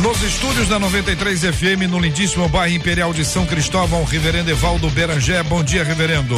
Nos estúdios da 93 FM, no lindíssimo bairro Imperial de São Cristóvão, Reverendo Evaldo Berangé. Bom dia, Reverendo.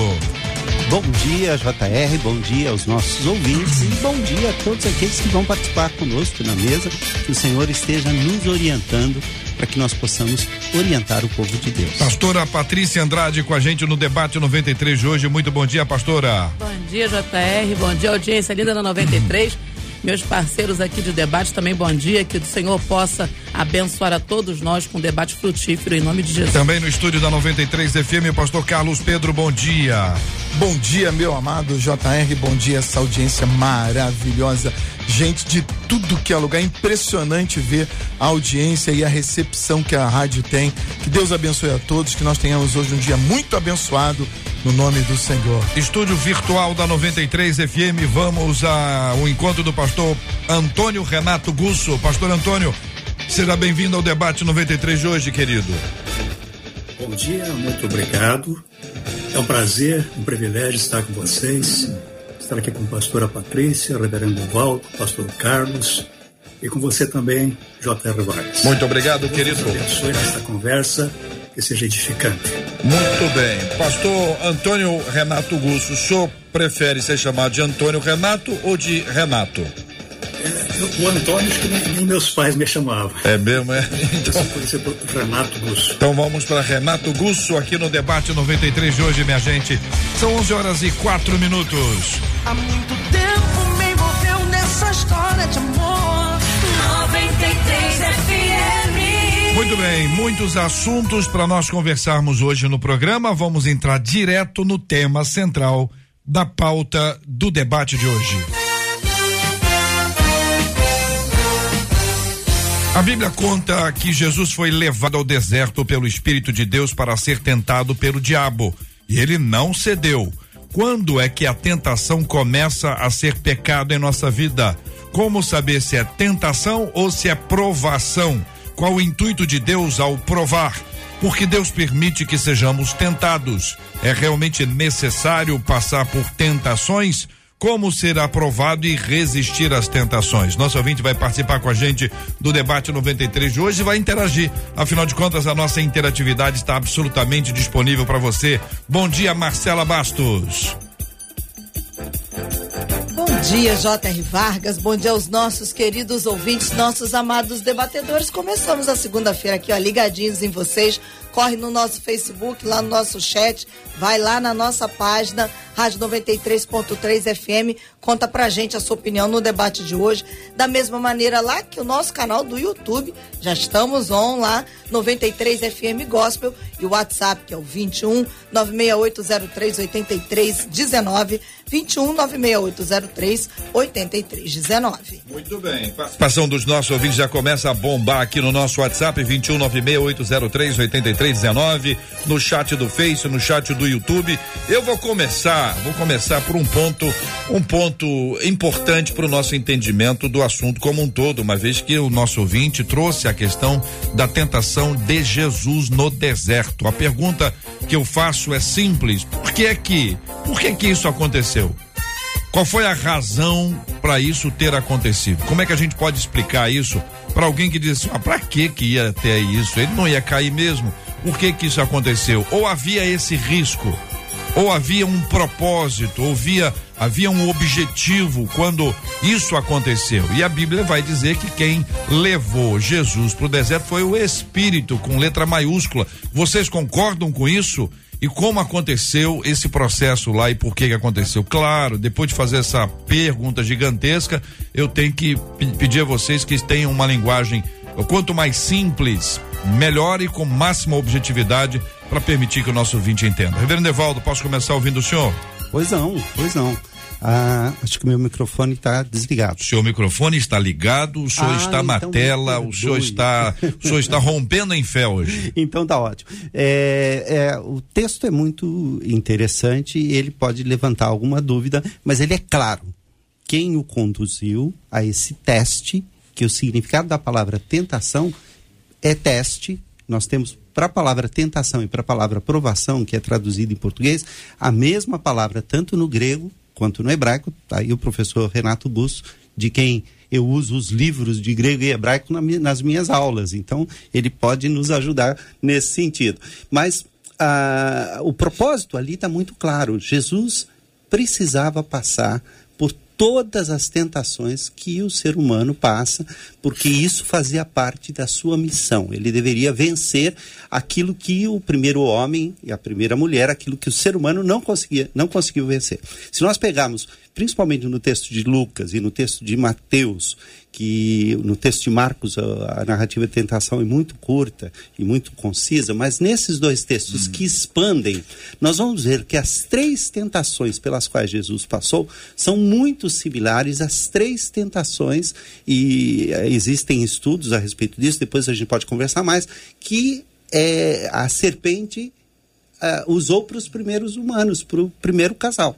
Bom dia, JR, bom dia aos nossos ouvintes e bom dia a todos aqueles que vão participar conosco na mesa. Que o Senhor esteja nos orientando para que nós possamos orientar o povo de Deus. Pastora Patrícia Andrade com a gente no debate 93 de hoje. Muito bom dia, pastora. Bom dia, JR. Bom dia, audiência linda da 93 meus parceiros aqui de debate também bom dia, que o Senhor possa abençoar a todos nós com um debate frutífero em nome de Jesus. Também no estúdio da 93 FM, pastor Carlos Pedro, bom dia. Bom dia, meu amado JR, bom dia essa audiência maravilhosa. Gente de tudo que é lugar, impressionante ver a audiência e a recepção que a rádio tem. Que Deus abençoe a todos, que nós tenhamos hoje um dia muito abençoado no nome do Senhor. Estúdio virtual da 93 FM, vamos ao encontro do pastor Antônio Renato Gusso. Pastor Antônio, seja bem-vindo ao debate 93 de hoje, querido. Bom dia, muito obrigado. É um prazer, um privilégio estar com vocês, estar aqui com a pastora Patrícia, reverendo Valdo, pastor Carlos e com você também, J.R. Vargas. Muito obrigado, querido. Deus abençoe nesta conversa que seja edificante. Muito bem. Pastor Antônio Renato Gusso, o senhor prefere ser chamado de Antônio Renato ou de Renato? O Antônio, acho que nem, nem, meus pais me chamavam. É mesmo, é? Então, Renato Gusso. Então vamos para Renato Gusso aqui no debate 93 de hoje, minha gente. São 11 horas e 4 minutos. Há muito tempo me envolveu nessa história de amor. 93 FM. Muito bem, muitos assuntos para nós conversarmos hoje no programa. Vamos entrar direto no tema central da pauta do debate de hoje. A Bíblia conta que Jesus foi levado ao deserto pelo Espírito de Deus para ser tentado pelo diabo. E ele não cedeu. Quando é que a tentação começa a ser pecado em nossa vida? Como saber se é tentação ou se é provação? Qual o intuito de Deus ao provar? Porque Deus permite que sejamos tentados. É realmente necessário passar por tentações? Como ser aprovado e resistir às tentações. Nosso ouvinte vai participar com a gente do debate 93 de hoje e vai interagir. Afinal de contas, a nossa interatividade está absolutamente disponível para você. Bom dia, Marcela Bastos. Bom dia, J.R. Vargas. Bom dia aos nossos queridos ouvintes, nossos amados debatedores. Começamos a segunda-feira aqui, ó, ligadinhos em vocês. Corre no nosso Facebook, lá no nosso chat, vai lá na nossa página, Rádio 93.3 FM, conta pra gente a sua opinião no debate de hoje. Da mesma maneira lá que o nosso canal do YouTube, já estamos on lá, 93 FM Gospel, e o WhatsApp, que é o 21 96803 8319, 21 96803 8319. Muito bem. Participação dos nossos ouvintes já começa a bombar aqui no nosso WhatsApp, 21 96803 8319, no chat do Face, no chat do YouTube. Eu vou começar, vou começar por um ponto, um ponto importante para o nosso entendimento do assunto como um todo, uma vez que o nosso ouvinte trouxe a questão da tentação de Jesus no deserto. A pergunta que eu faço é simples: por que é que, por que que isso aconteceu? Qual foi a razão para isso ter acontecido? Como é que a gente pode explicar isso para alguém que diz assim, ah, para que que ia ter isso? Ele não ia cair mesmo? Por que que isso aconteceu? Ou havia esse risco? Ou havia um propósito? Ou havia havia um objetivo quando isso aconteceu. E a Bíblia vai dizer que quem levou Jesus para o deserto foi o Espírito, com letra maiúscula. Vocês concordam com isso? E como aconteceu esse processo lá e por que que aconteceu? Claro, depois de fazer essa pergunta gigantesca, eu tenho que pedir a vocês que tenham uma linguagem quanto mais simples, melhor e com máxima objetividade para permitir que o nosso ouvinte entenda. Reverendo Evaldo, posso começar ouvindo o senhor? Pois não, pois não. Ah, acho que meu microfone está desligado. O seu microfone está ligado, o senhor Ah, está na então tela, me o senhor está, o senhor está rompendo em fé hoje. Então tá ótimo. É, é, o texto é muito interessante e ele pode levantar alguma dúvida, mas ele é claro. Quem o conduziu a esse teste, que o significado da palavra tentação é teste. Nós temos para a palavra tentação e para a palavra provação, que é traduzida em português, a mesma palavra tanto no grego quanto no hebraico. Tá aí o professor Renato Busso, de quem eu uso os livros de grego e hebraico nas minhas aulas. Então, ele pode nos ajudar nesse sentido. Mas ah, o propósito ali está muito claro. Jesus precisava passar por todas as tentações que o ser humano passa, porque isso fazia parte da sua missão. Ele deveria vencer aquilo que o primeiro homem e a primeira mulher, aquilo que o ser humano não conseguia, não conseguiu vencer. Se nós pegarmos, principalmente no texto de Lucas e no texto de Mateus, que no texto de Marcos a, a narrativa de tentação é muito curta e muito concisa, mas nesses dois textos que expandem, nós vamos ver que as três tentações pelas quais Jesus passou são muito similares às três tentações e eh, existem estudos a respeito disso, depois a gente pode conversar mais, que eh, a serpente ah, usou para os primeiros humanos, para o primeiro casal.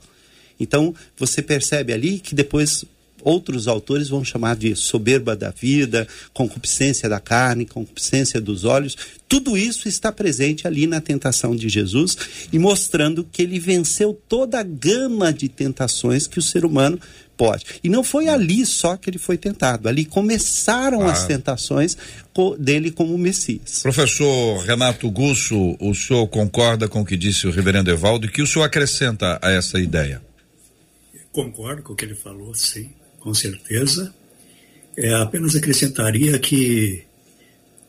Então, você percebe ali que depois outros autores vão chamar de soberba da vida, concupiscência da carne, concupiscência dos olhos. Tudo isso está presente ali na tentação de Jesus e mostrando que ele venceu toda a gama de tentações que o ser humano pode. E não foi ali só que ele foi tentado, ali começaram as Ah. tentações co- dele como Messias. Professor Renato Gusso, o senhor concorda com o que disse o reverendo Evaldo e que o senhor acrescenta a essa ideia? Concordo com o que ele falou, sim, com certeza. É, apenas acrescentaria que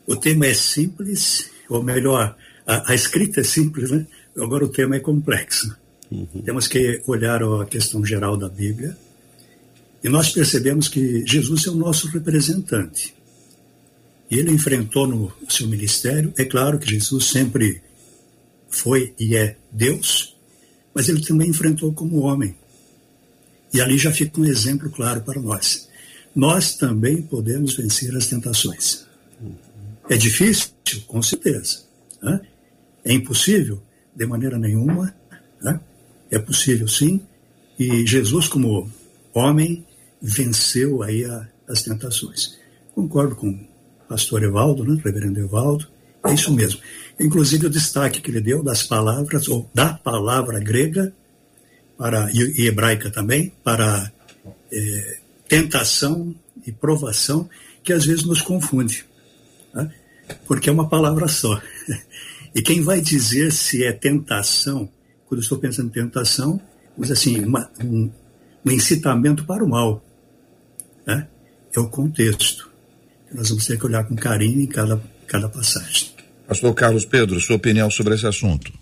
o tema é simples, ou melhor, a, a escrita é simples, né? Agora o tema é complexo. Temos que olhar a questão geral da Bíblia e nós percebemos que Jesus é o nosso representante. E ele enfrentou no seu ministério, é claro que Jesus sempre foi e é Deus, mas ele também enfrentou como homem. E ali já fica um exemplo claro para nós. Nós também podemos vencer as tentações. É difícil? Com certeza. né? É impossível? De maneira nenhuma. né? É possível sim. E Jesus, como homem, venceu aí a- as tentações. Concordo com o pastor Evaldo, né? reverendo Evaldo. É isso mesmo. Inclusive o destaque que ele deu das palavras, ou da palavra grega, para, e, e hebraica também, para eh, tentação e provação, que às vezes nos confunde. né? Porque é uma palavra só. E quem vai dizer se é tentação, quando eu estou pensando em tentação, mas assim, uma- um, um incitamento para o mal. né? É o contexto. Nós vamos ter que olhar com carinho em cada, cada passagem. Pastor Carlos Pedro, sua opinião sobre esse assunto?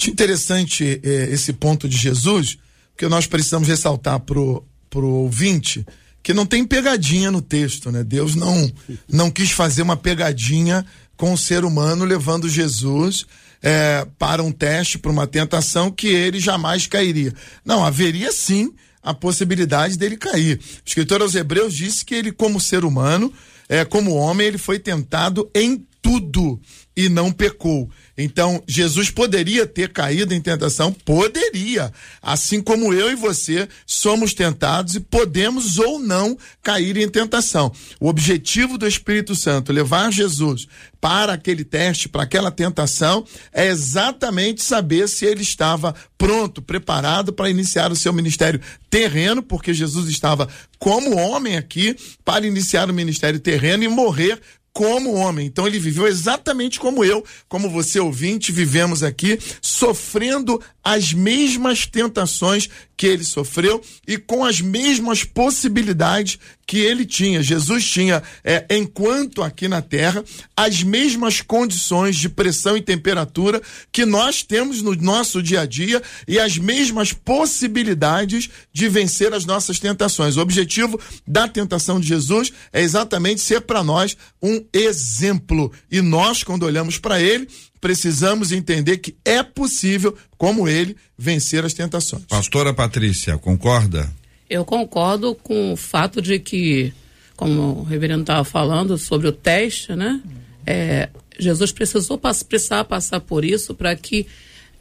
Acho interessante eh, esse ponto de Jesus, porque nós precisamos ressaltar pro, pro ouvinte que não tem pegadinha no texto, né? Deus não, não quis fazer uma pegadinha com o ser humano, levando Jesus eh, para um teste, para uma tentação que ele jamais cairia. Não, haveria sim a possibilidade dele cair. O escritor aos Hebreus disse que ele, como ser humano, é, como homem, ele foi tentado em tudo e não pecou. Então, Jesus poderia ter caído em tentação? Poderia. Assim como eu e você somos tentados e podemos ou não cair em tentação. O objetivo do Espírito Santo, levar Jesus para aquele teste, para aquela tentação, é exatamente saber se ele estava pronto, preparado para iniciar o seu ministério terreno, porque Jesus estava como homem aqui para iniciar o ministério terreno e morrer como homem. Então ele viveu exatamente como eu, como você ouvinte, vivemos aqui, sofrendo as mesmas tentações que ele sofreu e com as mesmas possibilidades que ele tinha. Jesus tinha, é, enquanto aqui na Terra, as mesmas condições de pressão e temperatura que nós temos no nosso dia a dia e as mesmas possibilidades de vencer as nossas tentações. O objetivo da tentação de Jesus é exatamente ser para nós um exemplo. E nós, quando olhamos para ele, precisamos entender que é possível, como ele, vencer as tentações. Pastora Patrícia, concorda? Eu concordo com o fato de que, como o reverendo estava falando sobre o teste, né? É, Jesus precisou precisar passar por isso para que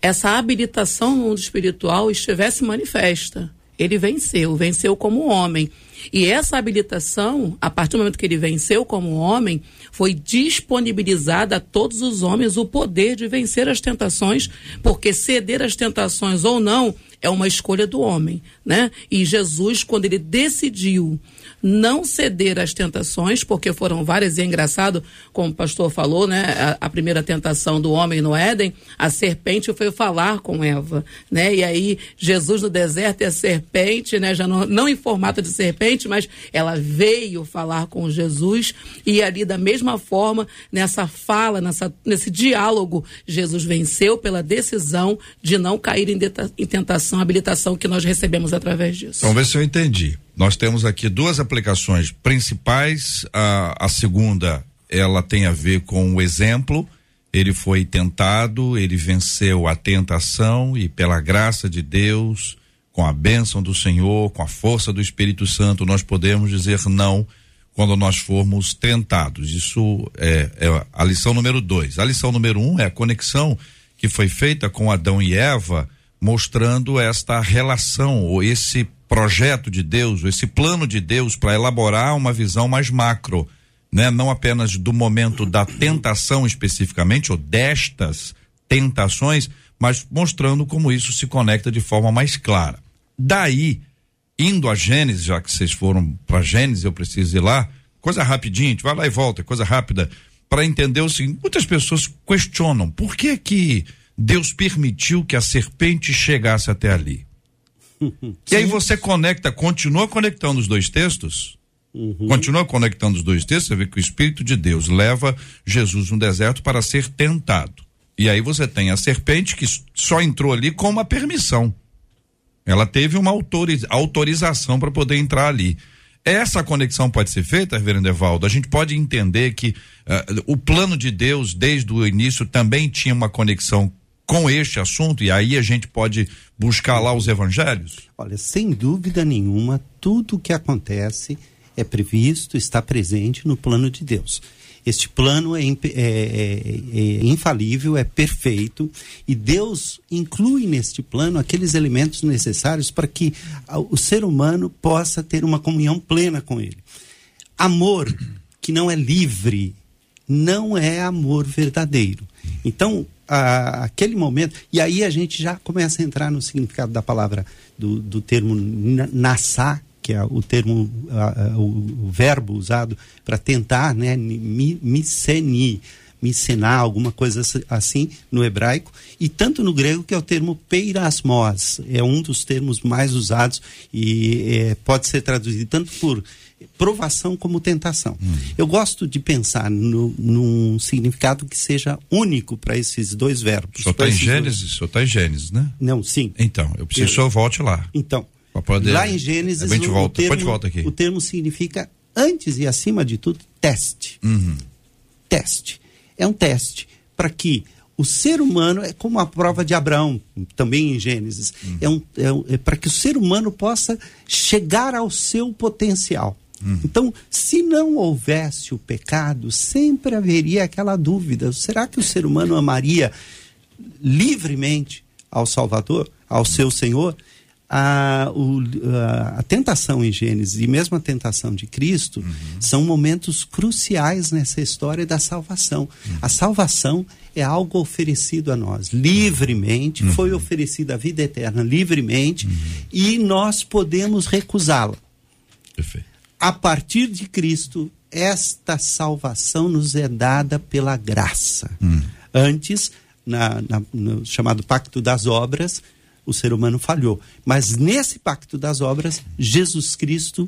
essa habilitação no mundo espiritual estivesse manifesta. Ele venceu, venceu como homem. E essa habilitação, a partir do momento que ele venceu como homem, foi disponibilizada a todos os homens o poder de vencer as tentações, porque ceder às tentações ou não é uma escolha do homem, né? E Jesus, quando ele decidiu não ceder às tentações, porque foram várias, e é engraçado, como o pastor falou, né? A, a, primeira tentação do homem no Éden, a serpente foi falar com Eva, né? E aí, Jesus no deserto e a serpente, né? Já não, não em formato de serpente, mas ela veio falar com Jesus, e ali, da mesma forma, nessa fala, nessa, nesse diálogo, Jesus venceu pela decisão de não cair em, em tentação, habilitação que nós recebemos através disso. Vamos ver se eu entendi. Nós temos aqui duas aplicações principais. A, a segunda, ela tem a ver com o exemplo. Ele foi tentado, ele venceu a tentação e pela graça de Deus, com a bênção do Senhor, com a força do Espírito Santo, nós podemos dizer não quando nós formos tentados. Isso é, é a lição número dois. A lição número um é a conexão que foi feita com Adão e Eva, mostrando esta relação ou esse projeto de Deus, esse plano de Deus para elaborar uma visão mais macro, né? Não apenas do momento da tentação especificamente ou destas tentações, mas mostrando como isso se conecta de forma mais clara. Daí, indo a Gênesis, já que vocês foram para Gênesis, eu preciso ir lá, coisa rapidinha, a gente vai lá e volta, coisa rápida, para entender o seguinte, muitas pessoas questionam, por que que Deus permitiu que a serpente chegasse até ali? e aí você conecta, continua conectando os dois textos, uhum. continua conectando os dois textos, você vê que o Espírito de Deus leva Jesus no deserto para ser tentado. E aí você tem a serpente que só entrou ali com uma permissão. Ela teve uma autoriz, autorização para poder entrar ali. Essa conexão pode ser feita, Reverendo Evaldo? A gente pode entender que uh, o plano de Deus, desde o início, também tinha uma conexão com este assunto e aí a gente pode buscar lá os evangelhos? Olha, sem dúvida nenhuma, tudo o que acontece é previsto, está presente no plano de Deus. Este plano é, é, é, é, infalível, é perfeito, e Deus inclui neste plano aqueles elementos necessários para que o ser humano possa ter uma comunhão plena com Ele. Amor que não é livre não é amor verdadeiro. Então, a, aquele momento. E aí a gente já começa a entrar no significado da palavra, do, do termo nassá, que é o termo, a, a, o, o, verbo usado para tentar, né, mi, miceni, micenar, alguma coisa assim no hebraico, e tanto no grego que é o termo peirasmos, é um dos termos mais usados e é, pode ser traduzido tanto por provação como tentação. Hum. Eu gosto de pensar no, num significado que seja único para esses dois verbos. Só está em Gênesis, só está em Gênesis, né? Não, sim. Então, eu preciso que eu volte lá. Então, poder... lá em Gênesis, o, volta, o, termo, volta aqui. o termo significa, antes e acima de tudo, teste. Uhum. Teste. É um teste para que o ser humano é como a prova de Abraão, também em Gênesis. Uhum. É, um, é, um, é para que o ser humano possa chegar ao seu potencial. Uhum. Então, se não houvesse o pecado, sempre haveria aquela dúvida: será que o ser humano amaria livremente ao Salvador, ao seu Senhor? A, o, a, a, tentação em Gênesis e mesmo a tentação de Cristo uhum. são momentos cruciais nessa história da salvação. Uhum. A salvação é algo oferecido a nós livremente, uhum. foi oferecida a vida eterna livremente uhum. e nós podemos recusá-la. Perfeito a partir de Cristo, esta salvação nos é dada pela graça. Antes, na, na- no chamado pacto das obras, o ser humano falhou. Mas nesse pacto das obras, Jesus Cristo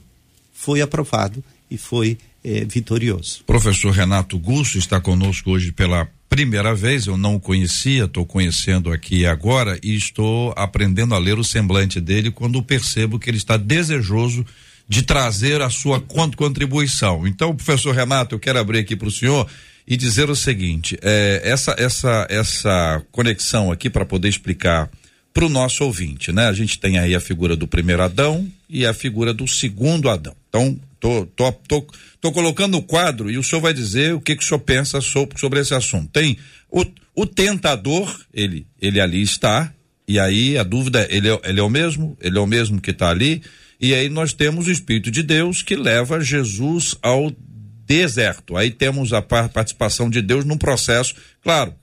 foi aprovado e foi eh, vitorioso. Professor Renato Gusso está conosco hoje pela primeira vez. Eu não o conhecia, estou conhecendo aqui agora e estou aprendendo a ler o semblante dele quando percebo que ele está desejoso de trazer a sua con- contribuição. Então, professor Renato, eu quero abrir aqui para o senhor e dizer o seguinte: eh, essa essa essa conexão aqui para poder explicar para o nosso ouvinte, né? A gente tem aí a figura do primeiro Adão e a figura do segundo Adão. Então, tô, tô, tô, tô colocando o quadro e o senhor vai dizer o que, que o senhor pensa sobre, sobre esse assunto. Tem o, o tentador, ele, ele ali está, e aí a dúvida é, ele é, ele é o mesmo? Ele é o mesmo que está ali? E aí nós temos o Espírito de Deus que leva Jesus ao deserto. Aí temos a par- participação de Deus num processo, claro,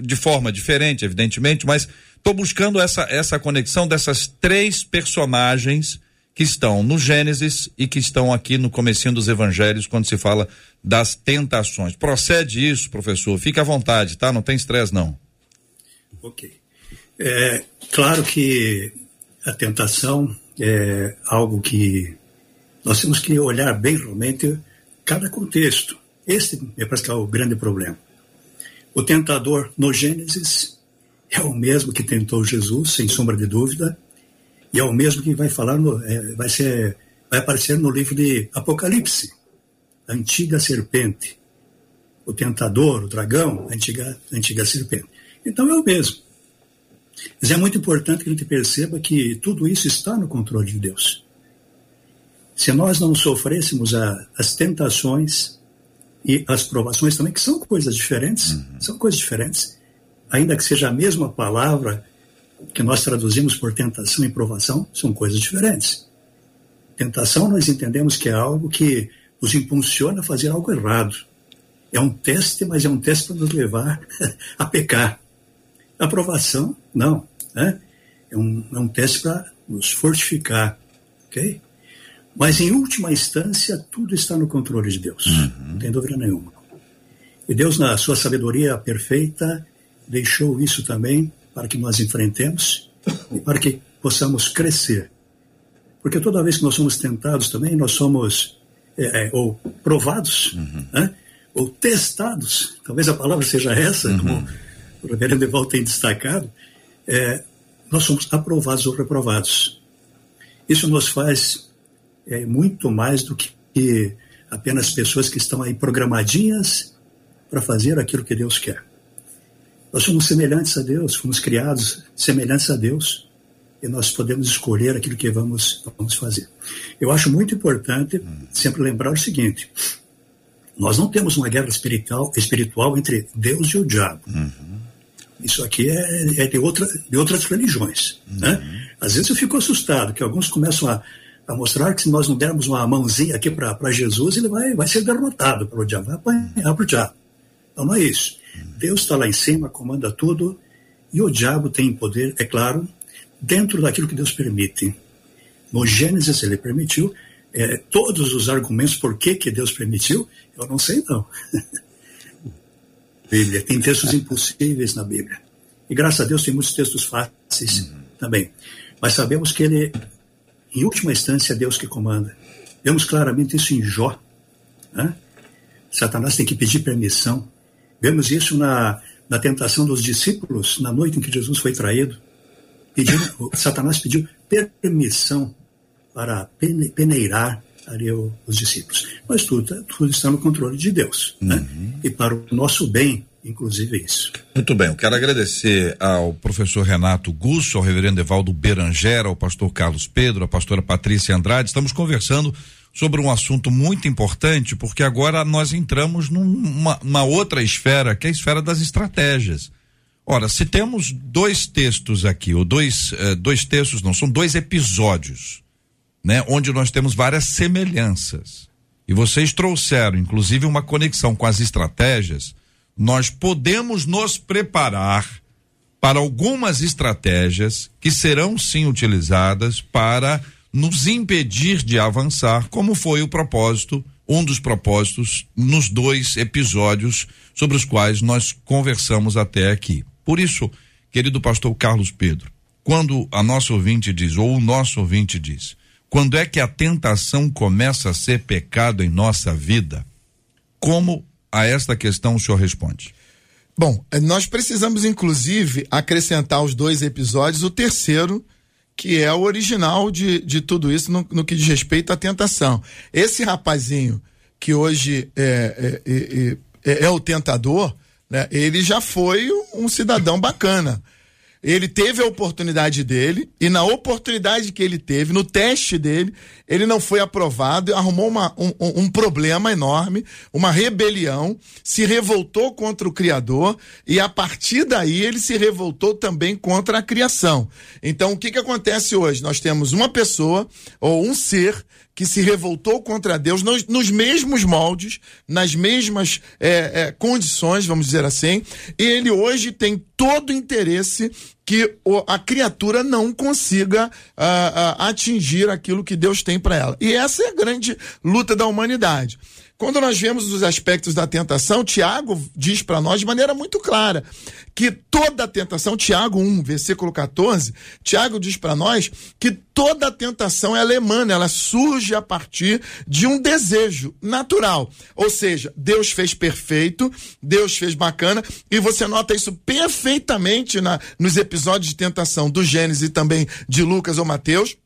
de forma diferente, evidentemente, mas estou buscando essa, essa conexão dessas três personagens que estão no Gênesis e que estão aqui no comecinho dos evangelhos quando se fala das tentações. Procede isso, professor. Fique à vontade, tá? Não tem estresse não. Ok. É claro que a tentação é algo que nós temos que olhar bem realmente cada contexto. Esse é parece que é o grande problema. O tentador no Gênesis é o mesmo que tentou Jesus, sem sombra de dúvida, e é o mesmo que vai falar no, é, vai ser vai aparecer no livro de Apocalipse, a antiga serpente, o tentador, o dragão, a antiga a antiga serpente. Então é o mesmo. Mas é muito importante que a gente perceba que tudo isso está no controle de Deus. Se nós não sofrêssemos a, as tentações e as provações também, que são coisas diferentes, são coisas diferentes, ainda que seja a mesma palavra que nós traduzimos por tentação e provação, são coisas diferentes. Tentação nós entendemos que é algo que nos impulsiona a fazer algo errado. É um teste, mas é um teste para nos levar a pecar. Aprovação, não. Né? É, um, é um teste para nos fortificar. ok? Mas, em última instância, tudo está no controle de Deus. Não tem dúvida nenhuma. E Deus, na sua sabedoria perfeita, deixou isso também para que nós enfrentemos e para que possamos crescer. Porque toda vez que nós somos tentados também, nós somos é, é, ou provados, né? ou testados, talvez a palavra seja essa, como o reverendo Evaldo tem destacado, é, nós somos aprovados ou reprovados. Isso nos faz é, muito mais do que apenas pessoas que estão aí programadinhas para fazer aquilo que Deus quer. Nós somos semelhantes a Deus, fomos criados semelhantes a Deus e nós podemos escolher aquilo que vamos, vamos fazer. Eu acho muito importante sempre lembrar o seguinte: nós não temos uma guerra espiritual, espiritual entre Deus e o diabo. Isso aqui é, é de, outra, de outras religiões. Né? Às vezes eu fico assustado que alguns começam a, a mostrar que se nós não dermos uma mãozinha aqui para Jesus, ele vai, vai ser derrotado pelo diabo, vai apanhar para o diabo. Então não é isso. Deus está lá em cima, comanda tudo, e o diabo tem poder, é claro, dentro daquilo que Deus permite. No Gênesis ele permitiu, é, todos os argumentos por que, que Deus permitiu, eu não sei não. Bíblia, tem textos impossíveis na Bíblia. E graças a Deus tem muitos textos fáceis também. Mas sabemos que ele, em última instância, é Deus que comanda. Vemos claramente isso em Jó. Né? Satanás tem que pedir permissão. Vemos isso na, na tentação dos discípulos, na noite em que Jesus foi traído. Satanás pediu permissão para pene, peneirar o, os discípulos. Mas tudo, tudo está no controle de Deus. Né? E para o nosso bem, inclusive isso. Muito bem, eu quero agradecer ao professor Renato Gusso, ao reverendo Evaldo Berangera, ao pastor Carlos Pedro, à pastora Patrícia Andrade. Estamos conversando sobre um assunto muito importante, porque agora nós entramos numa, numa outra esfera, que é a esfera das estratégias. Ora, se temos dois textos aqui, ou dois, eh, dois textos, não, são dois episódios, né, onde nós temos várias semelhanças. E vocês trouxeram, inclusive, uma conexão com as estratégias. Nós podemos nos preparar para algumas estratégias que serão sim utilizadas para nos impedir de avançar, como foi o propósito um dos propósitos nos dois episódios sobre os quais nós conversamos até aqui. Por isso, querido pastor Carlos Pedro, quando a nossa ouvinte diz, ou o nosso ouvinte diz, quando é que a tentação começa a ser pecado em nossa vida? Como a esta questão o senhor responde? Bom, eh, nós precisamos inclusive acrescentar os dois episódios, o terceiro, que é o original de, de tudo isso no, no que diz respeito à tentação. Esse rapazinho que hoje é, é, é, é, o tentador, né, ele já foi um cidadão bacana. Ele teve a oportunidade dele, e na oportunidade que ele teve, no teste dele, ele não foi aprovado, arrumou uma, um, um, problema enorme, uma rebelião, se revoltou contra o Criador, e a partir daí ele se revoltou também contra a criação. Então, o que, que acontece hoje? Nós temos uma pessoa, ou um ser, que se revoltou contra Deus nos, nos mesmos moldes, nas mesmas é, é, condições, vamos dizer assim, e ele hoje tem todo o interesse que o, a criatura não consiga uh, uh, atingir aquilo que Deus tem para ela. E essa é a grande luta da humanidade. Quando nós vemos os aspectos da tentação, Tiago diz para nós de maneira muito clara que toda tentação, Tiago 1, versículo 14, Tiago diz para nós que toda tentação é alemã, ela surge a partir de um desejo natural. Ou seja, Deus fez perfeito, Deus fez bacana, e você nota isso perfeitamente na, nos episódios de tentação do Gênesis e também de Lucas ou Mateus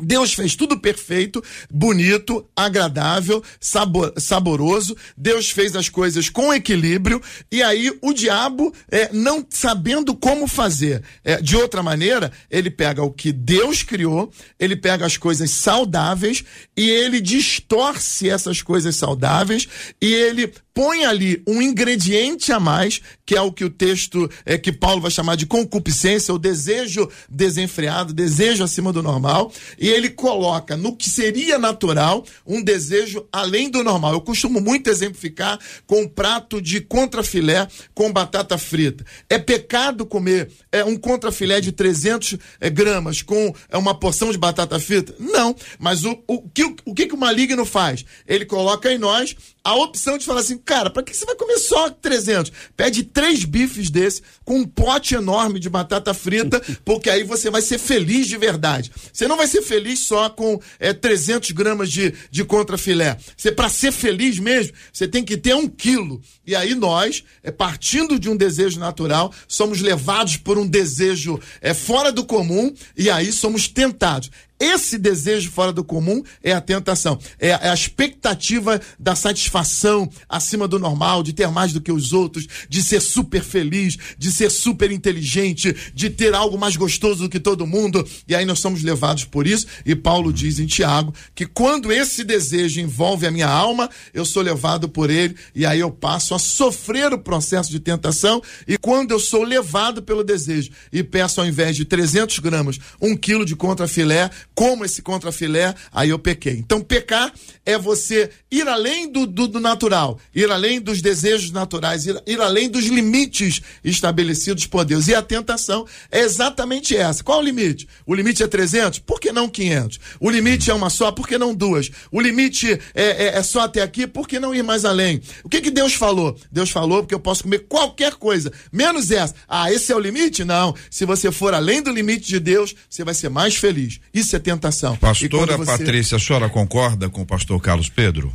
Deus fez tudo perfeito, bonito, agradável, sabor, saboroso. Deus fez as coisas com equilíbrio. E aí o diabo, é, não sabendo como fazer é, de outra maneira, ele pega o que Deus criou, ele pega as coisas saudáveis e ele distorce essas coisas saudáveis e ele põe ali um ingrediente a mais, que é o que o texto é que Paulo vai chamar de concupiscência, o desejo desenfreado, desejo acima do normal, e ele coloca no que seria natural um desejo além do normal. Eu costumo muito exemplificar com um prato de contrafilé com batata frita. É pecado comer é, um contrafilé de 300 é, gramas com é, uma porção de batata frita? Não, mas o, o, que, o que, que o maligno faz? Ele coloca em nós a opção de falar assim, cara, para que você vai comer só 300? Pede três bifes desse com um pote enorme de batata frita, porque aí você vai ser feliz de verdade. Você não vai ser feliz só com é, 300 gramas de, de contrafilé. Você, para ser feliz mesmo, você tem que ter um quilo. E aí nós, é, partindo de um desejo natural, somos levados por um desejo é, fora do comum e aí somos tentados. Esse desejo fora do comum é a tentação, é, é a expectativa da satisfação acima do normal, de ter mais do que os outros, de ser super feliz, de ser super inteligente, de ter algo mais gostoso do que todo mundo. E aí nós somos levados por isso. E Paulo diz em Tiago que quando esse desejo envolve a minha alma, eu sou levado por ele e aí eu passo a sofrer o processo de tentação. E quando eu sou levado pelo desejo e peço ao invés de 300 gramas, um quilo de contrafilé, como esse contrafilé, aí eu pequei. Então, pecar é você ir além do, do, do natural, ir além dos desejos naturais, ir, ir, além dos limites estabelecidos por Deus. E a tentação é exatamente essa. Qual o limite? O limite é 300? Por que não 500? O limite é uma só? Por que não duas? O limite é, é, é só até aqui? Por que não ir mais além? O que, que Deus falou? Deus falou porque eu posso comer qualquer coisa, menos essa. Ah, esse é o limite? Não. Se você for além do limite de Deus, você vai ser mais feliz. Isso é tentação. Pastora você... Patrícia, a senhora concorda com o pastor Carlos Pedro?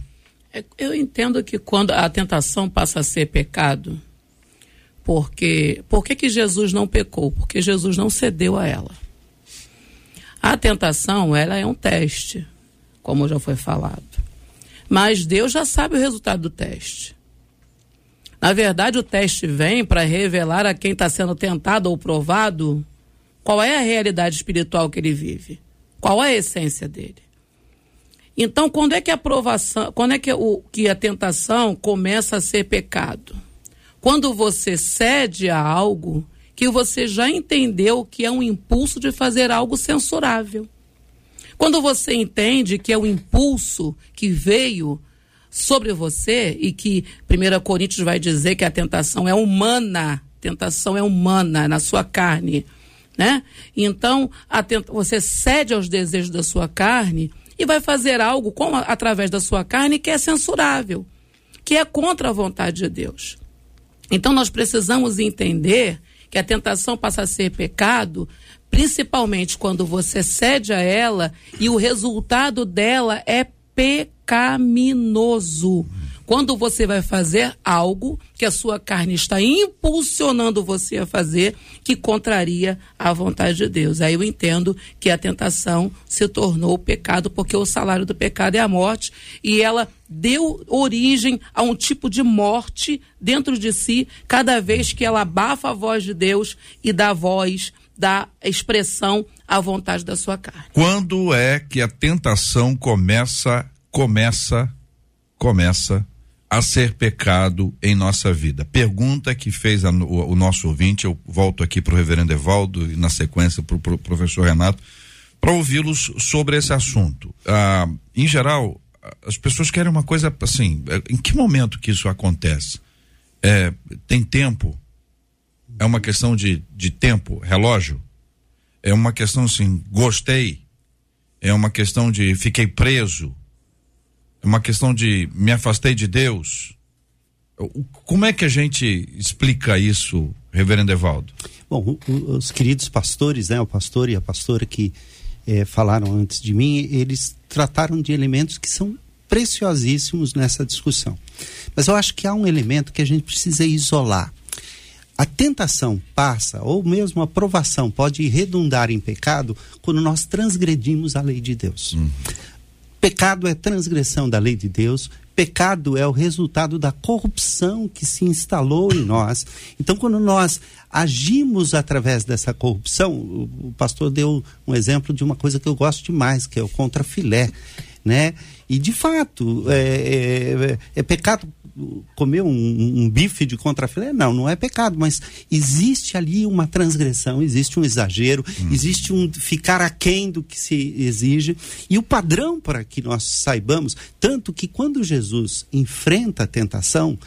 É, eu entendo que quando a tentação passa a ser pecado, porque por que, que Jesus não pecou? Porque Jesus não cedeu a ela. A tentação, ela é um teste, como já foi falado. Mas Deus já sabe o resultado do teste. Na verdade, o teste vem para revelar a quem está sendo tentado ou provado qual é a realidade espiritual que ele vive. Qual a essência dele? Então, quando é que a aprovação, quando é que, o, que a tentação começa a ser pecado? Quando você cede a algo que você já entendeu que é um impulso de fazer algo censurável. Quando você entende que é o impulso que veio sobre você e que 1 Coríntios vai dizer que a tentação é humana, tentação é humana na sua carne né? Então, você cede aos desejos da sua carne e vai fazer algo com, através da sua carne que é censurável, que é contra a vontade de Deus. Então nós precisamos entender que a tentação passa a ser pecado, principalmente quando você cede a ela e o resultado dela é pecaminoso. Quando você vai fazer algo que a sua carne está impulsionando você a fazer, que contraria a vontade de Deus. Aí eu entendo que a tentação se tornou pecado, porque o salário do pecado é a morte, e ela deu origem a um tipo de morte dentro de si, cada vez que ela abafa a voz de Deus e dá voz, dá expressão à vontade da sua carne. Quando é que a tentação começa, começa, começa a ser pecado em nossa vida? Pergunta que fez a, o, o, nosso ouvinte, eu volto aqui para o reverendo Evaldo e na sequência para o pro professor Renato, para ouvi-los sobre esse assunto. Ah, em geral, as pessoas querem uma coisa assim, é, em que momento que isso acontece? É, tem tempo? É uma questão de, de tempo, relógio? É uma questão assim, gostei? É uma questão de fiquei preso? É uma questão de me afastei de Deus? Como é que a gente explica isso, reverendo Evaldo? Bom, os queridos pastores, né, o pastor e a pastora que eh, falaram antes de mim, eles trataram de elementos que são preciosíssimos nessa discussão. Mas eu acho que há um elemento que a gente precisa isolar. A tentação passa, ou mesmo a provação pode redundar em pecado quando nós transgredimos a lei de Deus. Uhum. Pecado é transgressão da lei de Deus, pecado é o resultado da corrupção que se instalou em nós. Então, quando nós agimos através dessa corrupção, o pastor deu um exemplo de uma coisa que eu gosto demais, que é o contrafilé, né? E de fato, é, é, é pecado comer um, um, bife de contrafilé? Não, não é pecado, mas existe ali uma transgressão, existe um exagero, hum. existe um ficar aquém do que se exige. E o padrão para que nós saibamos, tanto que quando Jesus enfrenta a tentação,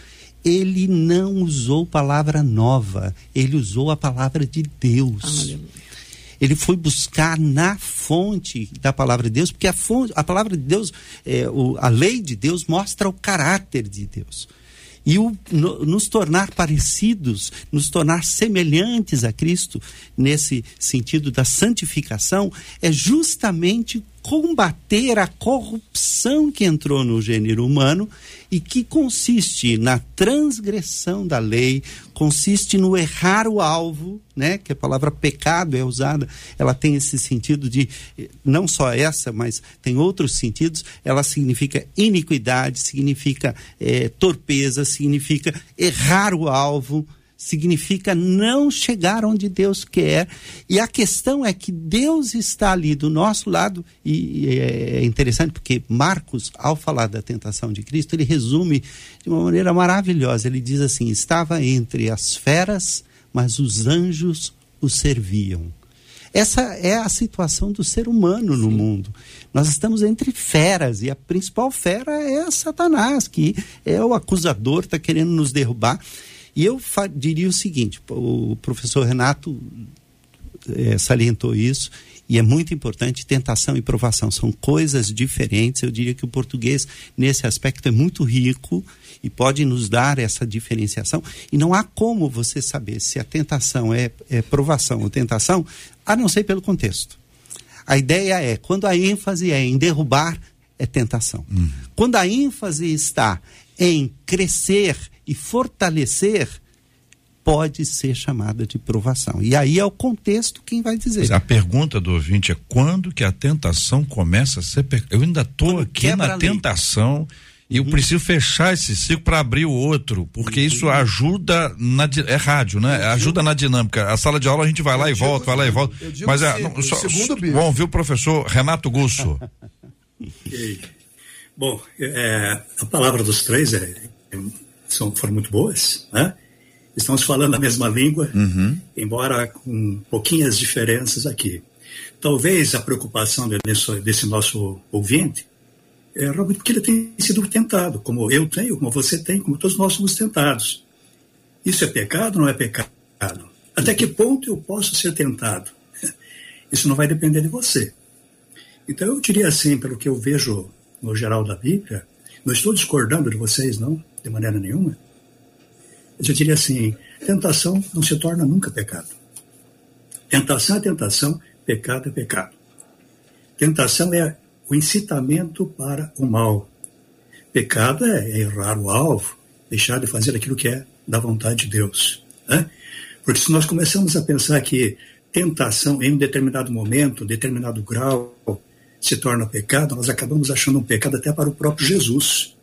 ele não usou palavra nova, ele usou a palavra de Deus. Aleluia ele foi buscar na fonte da palavra de Deus, porque a, fonte, a palavra de Deus, é, o, a lei de Deus mostra o caráter de Deus. E o, no, nos tornar parecidos, nos tornar semelhantes a Cristo, nesse sentido da santificação, é justamente combater a corrupção que entrou no gênero humano e que consiste na transgressão da lei, consiste no errar o alvo, né? Que a palavra pecado é usada, ela tem esse sentido de não só essa, mas tem outros sentidos. Ela significa iniquidade, significa é, torpeza, significa errar o alvo significa não chegar onde Deus quer. E a questão é que Deus está ali do nosso lado, e é interessante porque Marcos, ao falar da tentação de Cristo, ele resume de uma maneira maravilhosa. Ele diz assim: estava entre as feras, mas os anjos o serviam. Essa é a situação do ser humano no Sim. mundo. Nós estamos entre feras e a principal fera é Satanás, que é o acusador, está querendo nos derrubar. E eu diria o seguinte: o professor Renato é, salientou isso, e é muito importante: tentação e provação são coisas diferentes. Eu diria que o português, nesse aspecto, é muito rico e pode nos dar essa diferenciação. E não há como você saber se a tentação é, é provação ou tentação, a não ser pelo contexto. A ideia é, quando a ênfase é em derrubar, é tentação. Uhum. Quando a ênfase está em crescer e fortalecer, pode ser chamada de provação. E aí é o contexto quem vai dizer. a pergunta do ouvinte é quando que a tentação começa a ser. Eu ainda estou aqui na tentação e eu uhum. preciso fechar esse ciclo para abrir o outro, porque uhum. isso ajuda na é rádio, né? Ajuda na dinâmica. A sala de aula a gente vai lá eu e volta, vai lá e volta. Mas é, não, só, bom, viu o professor Renato Gusso. Bom, é, a palavra dos três é, é são, foram muito boas, né? Estamos falando a mesma língua, uhum. embora com pouquinhas diferenças aqui. Talvez a preocupação desse, desse nosso ouvinte é realmente porque ele tem sido tentado, como eu tenho, como você tem, como todos nós somos tentados. Isso é pecado ou não é pecado? Até que ponto eu posso ser tentado? Isso não vai depender de você. Então eu diria assim, pelo que eu vejo no geral da Bíblia, não estou discordando de vocês, não, de maneira nenhuma. Eu diria assim: tentação não se torna nunca pecado. Tentação é tentação, pecado é pecado. Tentação é o incitamento para o mal. Pecado é errar o alvo, deixar de fazer aquilo que é da vontade de Deus. Né? Porque se nós começamos a pensar que tentação em um determinado momento, um determinado grau, se torna pecado, nós acabamos achando um pecado até para o próprio Jesus.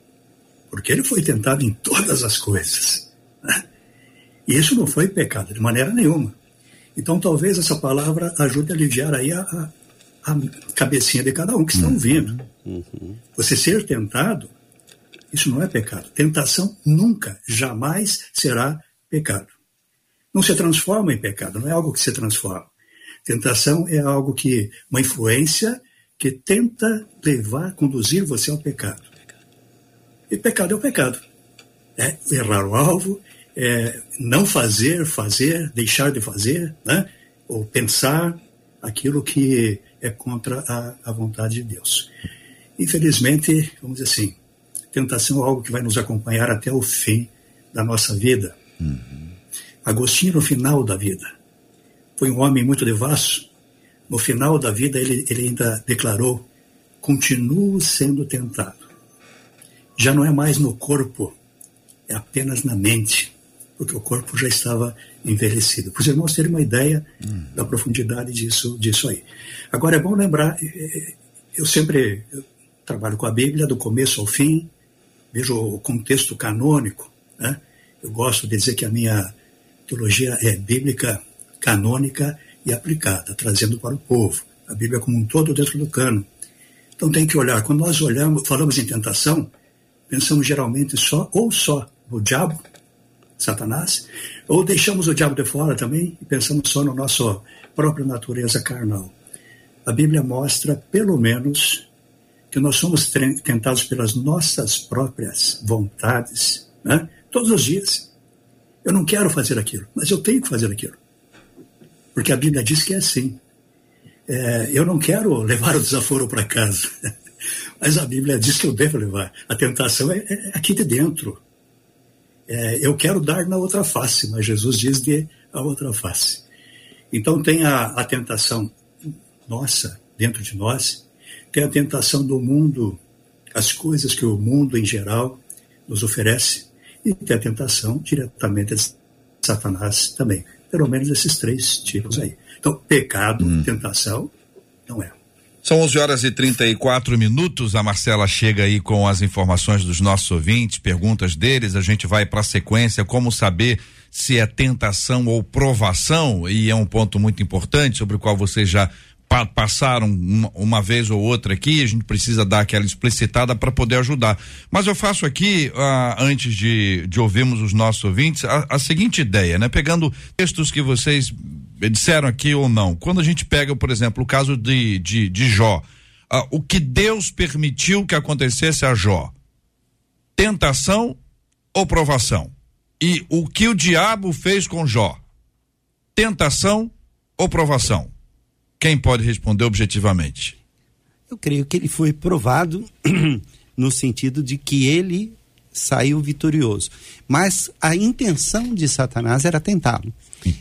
Porque ele foi tentado em todas as coisas. Né? E isso não foi pecado, de maneira nenhuma. Então talvez essa palavra ajude a aliviar aí a, a, a cabecinha de cada um que está ouvindo. Uhum. Você ser tentado, isso não é pecado. Tentação nunca, jamais será pecado. Não se transforma em pecado, não é algo que se transforma. Tentação é algo que, uma influência que tenta levar, conduzir você ao pecado. E pecado é o pecado. É errar o alvo, é não fazer, fazer, deixar de fazer, né? ou pensar aquilo que é contra a, a vontade de Deus. Infelizmente, vamos dizer assim, tentação é algo que vai nos acompanhar até o fim da nossa vida. Agostinho, no final da vida, foi um homem muito devasso. No final da vida, ele, ele ainda declarou: continuo sendo tentado. Já não é mais no corpo, é apenas na mente, porque o corpo já estava envelhecido. Para os irmãos terem uma ideia da profundidade disso, disso aí. Agora, é bom lembrar: eh, eh, eu sempre eu trabalho com a Bíblia do começo ao fim, vejo o contexto canônico. Né? Eu gosto de dizer que a minha teologia é bíblica, canônica e aplicada, trazendo para o povo. A Bíblia como um todo dentro do cano. Então tem que olhar. Quando nós olhamos, falamos em tentação, pensamos geralmente só ou só no diabo, Satanás, ou deixamos o diabo de fora também e pensamos só na nossa própria natureza carnal. A Bíblia mostra, pelo menos, que nós somos tentados pelas nossas próprias vontades, né? todos os dias. Eu não quero fazer aquilo, mas eu tenho que fazer aquilo. Porque a Bíblia diz que é assim. É, eu não quero levar o desaforo para casa, mas a Bíblia diz que eu devo levar. A tentação é, é aqui de dentro. É, eu quero dar na outra face, mas Jesus diz de a outra face. Então tem a, a tentação nossa, dentro de nós, tem a tentação do mundo, as coisas que o mundo em geral nos oferece, e tem a tentação diretamente de Satanás também. Pelo menos esses três tipos aí. Então, pecado, tentação, não é. São 11 horas e 34 minutos. A Marcela chega aí com as informações dos nossos ouvintes, perguntas deles. A gente vai para a sequência. Como saber se é tentação ou provação? E é um ponto muito importante sobre o qual vocês já pa- passaram uma, uma vez ou outra aqui. A gente precisa dar aquela explicitada para poder ajudar. Mas eu faço aqui, ah, antes de, de ouvirmos os nossos ouvintes, a, a seguinte ideia, né? Pegando textos que vocês disseram aqui ou não. Quando a gente pega, por exemplo, o caso de, de, de Jó, ah, o que Deus permitiu que acontecesse a Jó? Tentação ou provação? E o que o diabo fez com Jó? Tentação ou provação? Quem pode responder objetivamente? Eu creio que ele foi provado no sentido de que ele saiu vitorioso. Mas a intenção de Satanás era tentá-lo.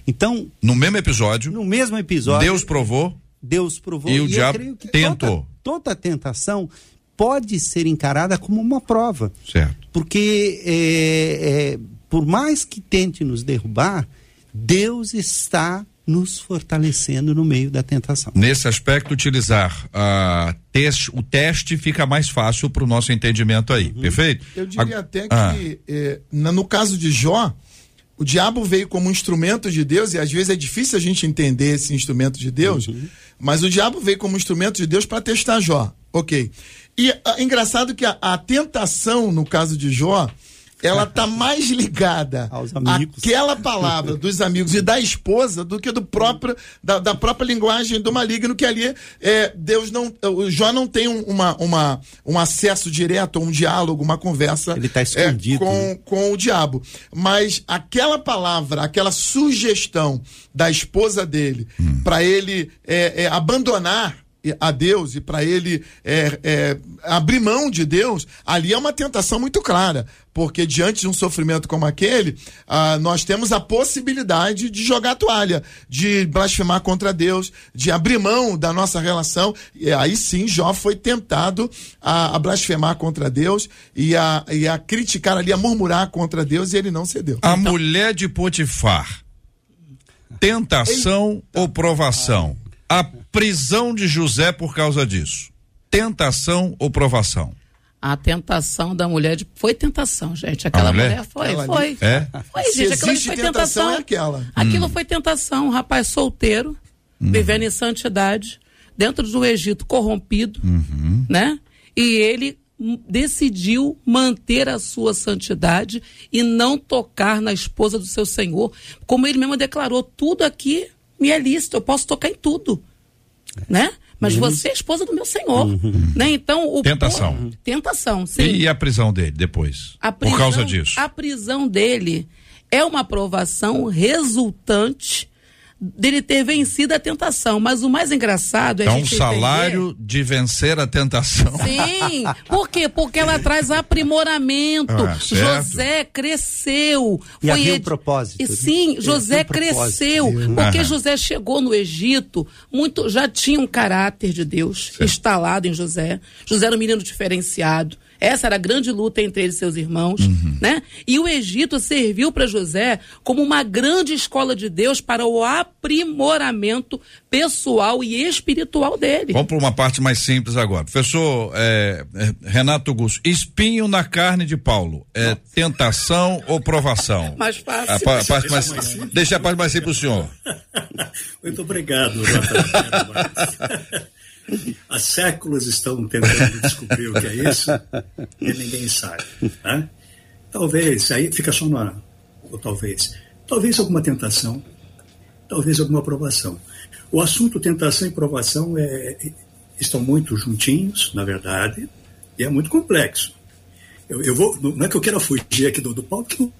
Então, No mesmo episódio, no mesmo episódio, Deus provou Deus provou E o eu diabo creio que tentou. Toda, toda tentação pode ser encarada como uma prova. Certo. Porque é, é, por mais que tente nos derrubar, Deus está nos fortalecendo no meio da tentação. Nesse aspecto, utilizar ah, teste, o teste fica mais fácil para o nosso entendimento aí, perfeito? Eu diria Ag- até que, Ah. eh, no caso de Jó, o diabo veio como um instrumento de Deus, e às vezes é difícil a gente entender esse instrumento de Deus, mas o diabo veio como instrumento de Deus para testar Jó. Ok. E ah, engraçado que a, a tentação, no caso de Jó, ela tá mais ligada Aos amigos. àquela palavra dos amigos e da esposa do que do próprio da, da própria linguagem do maligno que ali é, Deus não o Jó não tem um, uma, uma, um acesso direto um diálogo uma conversa Ele tá é, escondido, com, né? com o diabo mas aquela palavra aquela sugestão da esposa dele para ele é, é, abandonar a Deus e para ele é, é, abrir mão de Deus, ali é uma tentação muito clara. Porque diante de um sofrimento como aquele, ah, nós temos a possibilidade de jogar a toalha, de blasfemar contra Deus, de abrir mão da nossa relação. E aí sim, Jó foi tentado a, a blasfemar contra Deus e a, e a criticar ali, a murmurar contra Deus, e ele não cedeu. A mulher de Potifar. Tentação ou provação? A prisão de José por causa disso. Tentação ou provação? A tentação da mulher de... foi tentação, gente. Aquela A mulher? mulher, foi, Ela foi. ali- É? Foi, Se gente, aquilo foi tentação, tentação. é aquela. Aquilo foi tentação, um rapaz solteiro, vivendo em santidade, dentro do Egito corrompido, né? E ele hum, decidiu manter a sua santidade e não tocar na esposa do seu senhor, como ele mesmo declarou, tudo aqui me é lícito, eu posso tocar em tudo, né? Mas você é esposa do meu senhor, né? Então o Tentação. tentação, sim. E a prisão dele depois? A por causa prisão- disso. A prisão dele é uma aprovação resultante dele ter vencido a tentação. Mas o mais engraçado é, É um salário de vencer a tentação. entender- Sim, por quê? Porque ela traz aprimoramento. Ah, certo. José cresceu. E havia um propósito, E né? sim, José um propósito. cresceu. Porque Aham. José chegou no Egito, muito já tinha um caráter de Deus instalado em José. José era um menino diferenciado. Essa era a grande luta entre ele e seus irmãos, Uhum. né? E o Egito serviu para José como uma grande escola de Deus para o aprimoramento pessoal e espiritual dele. Vamos para uma parte mais simples agora. Professor é, é, Renato Gusso, espinho na carne de Paulo, é tentação ou provação? Mais fácil. A, pa- a parte mais, deixa a parte mais simples pro senhor. Muito obrigado, Rafael. Há séculos estão tentando descobrir o que é isso e ninguém sabe. Né? Talvez, aí fica só na. Ou talvez. Talvez alguma tentação, talvez alguma aprovação. O assunto tentação e provação é, estão muito juntinhos, na verdade, e é muito complexo. Eu, eu vou, não é que eu queira fugir aqui do, do Paulo, porque não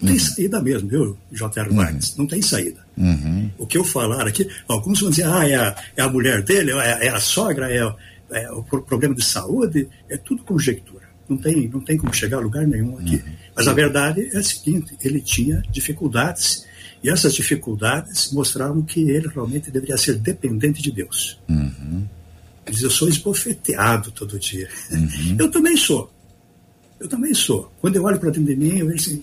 não tem saída mesmo, viu, J.R. Vargas? Não tem saída. O que eu falar aqui, alguns vão dizer, ah, é a, é a mulher dele, é, é a sogra, é, o- é o pro- problema de saúde, é tudo conjectura. Não tem, não tem como chegar a lugar nenhum aqui. Mas a verdade é a seguinte: ele tinha dificuldades, e essas dificuldades mostraram que ele realmente deveria ser dependente de Deus. Ele diz, eu sou esbofeteado todo dia. Eu também sou. Eu também sou. Quando eu olho para dentro de mim, eu vejo assim,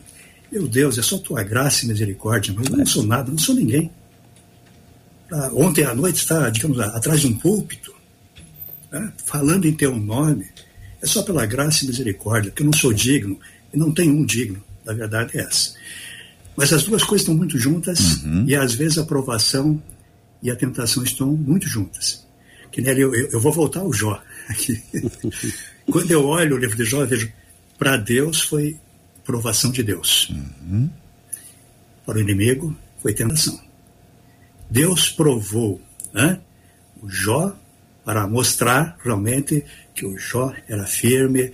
meu Deus, é só tua graça e misericórdia, mas eu não sou nada, não sou ninguém. Ah, ontem à noite está, digamos, atrás de um púlpito, né, falando em teu nome, é só pela graça e misericórdia, porque eu não sou digno, e não tem um digno, na verdade é essa. Mas as duas coisas estão muito juntas, e às vezes a aprovação e a tentação estão muito juntas. Que eu, eu, vou voltar ao Jó. Quando eu olho o livro de Jó, eu vejo, para Deus foi provação de Deus. Para o inimigo foi tentação. Deus provou né, o Jó para mostrar realmente que o Jó era firme.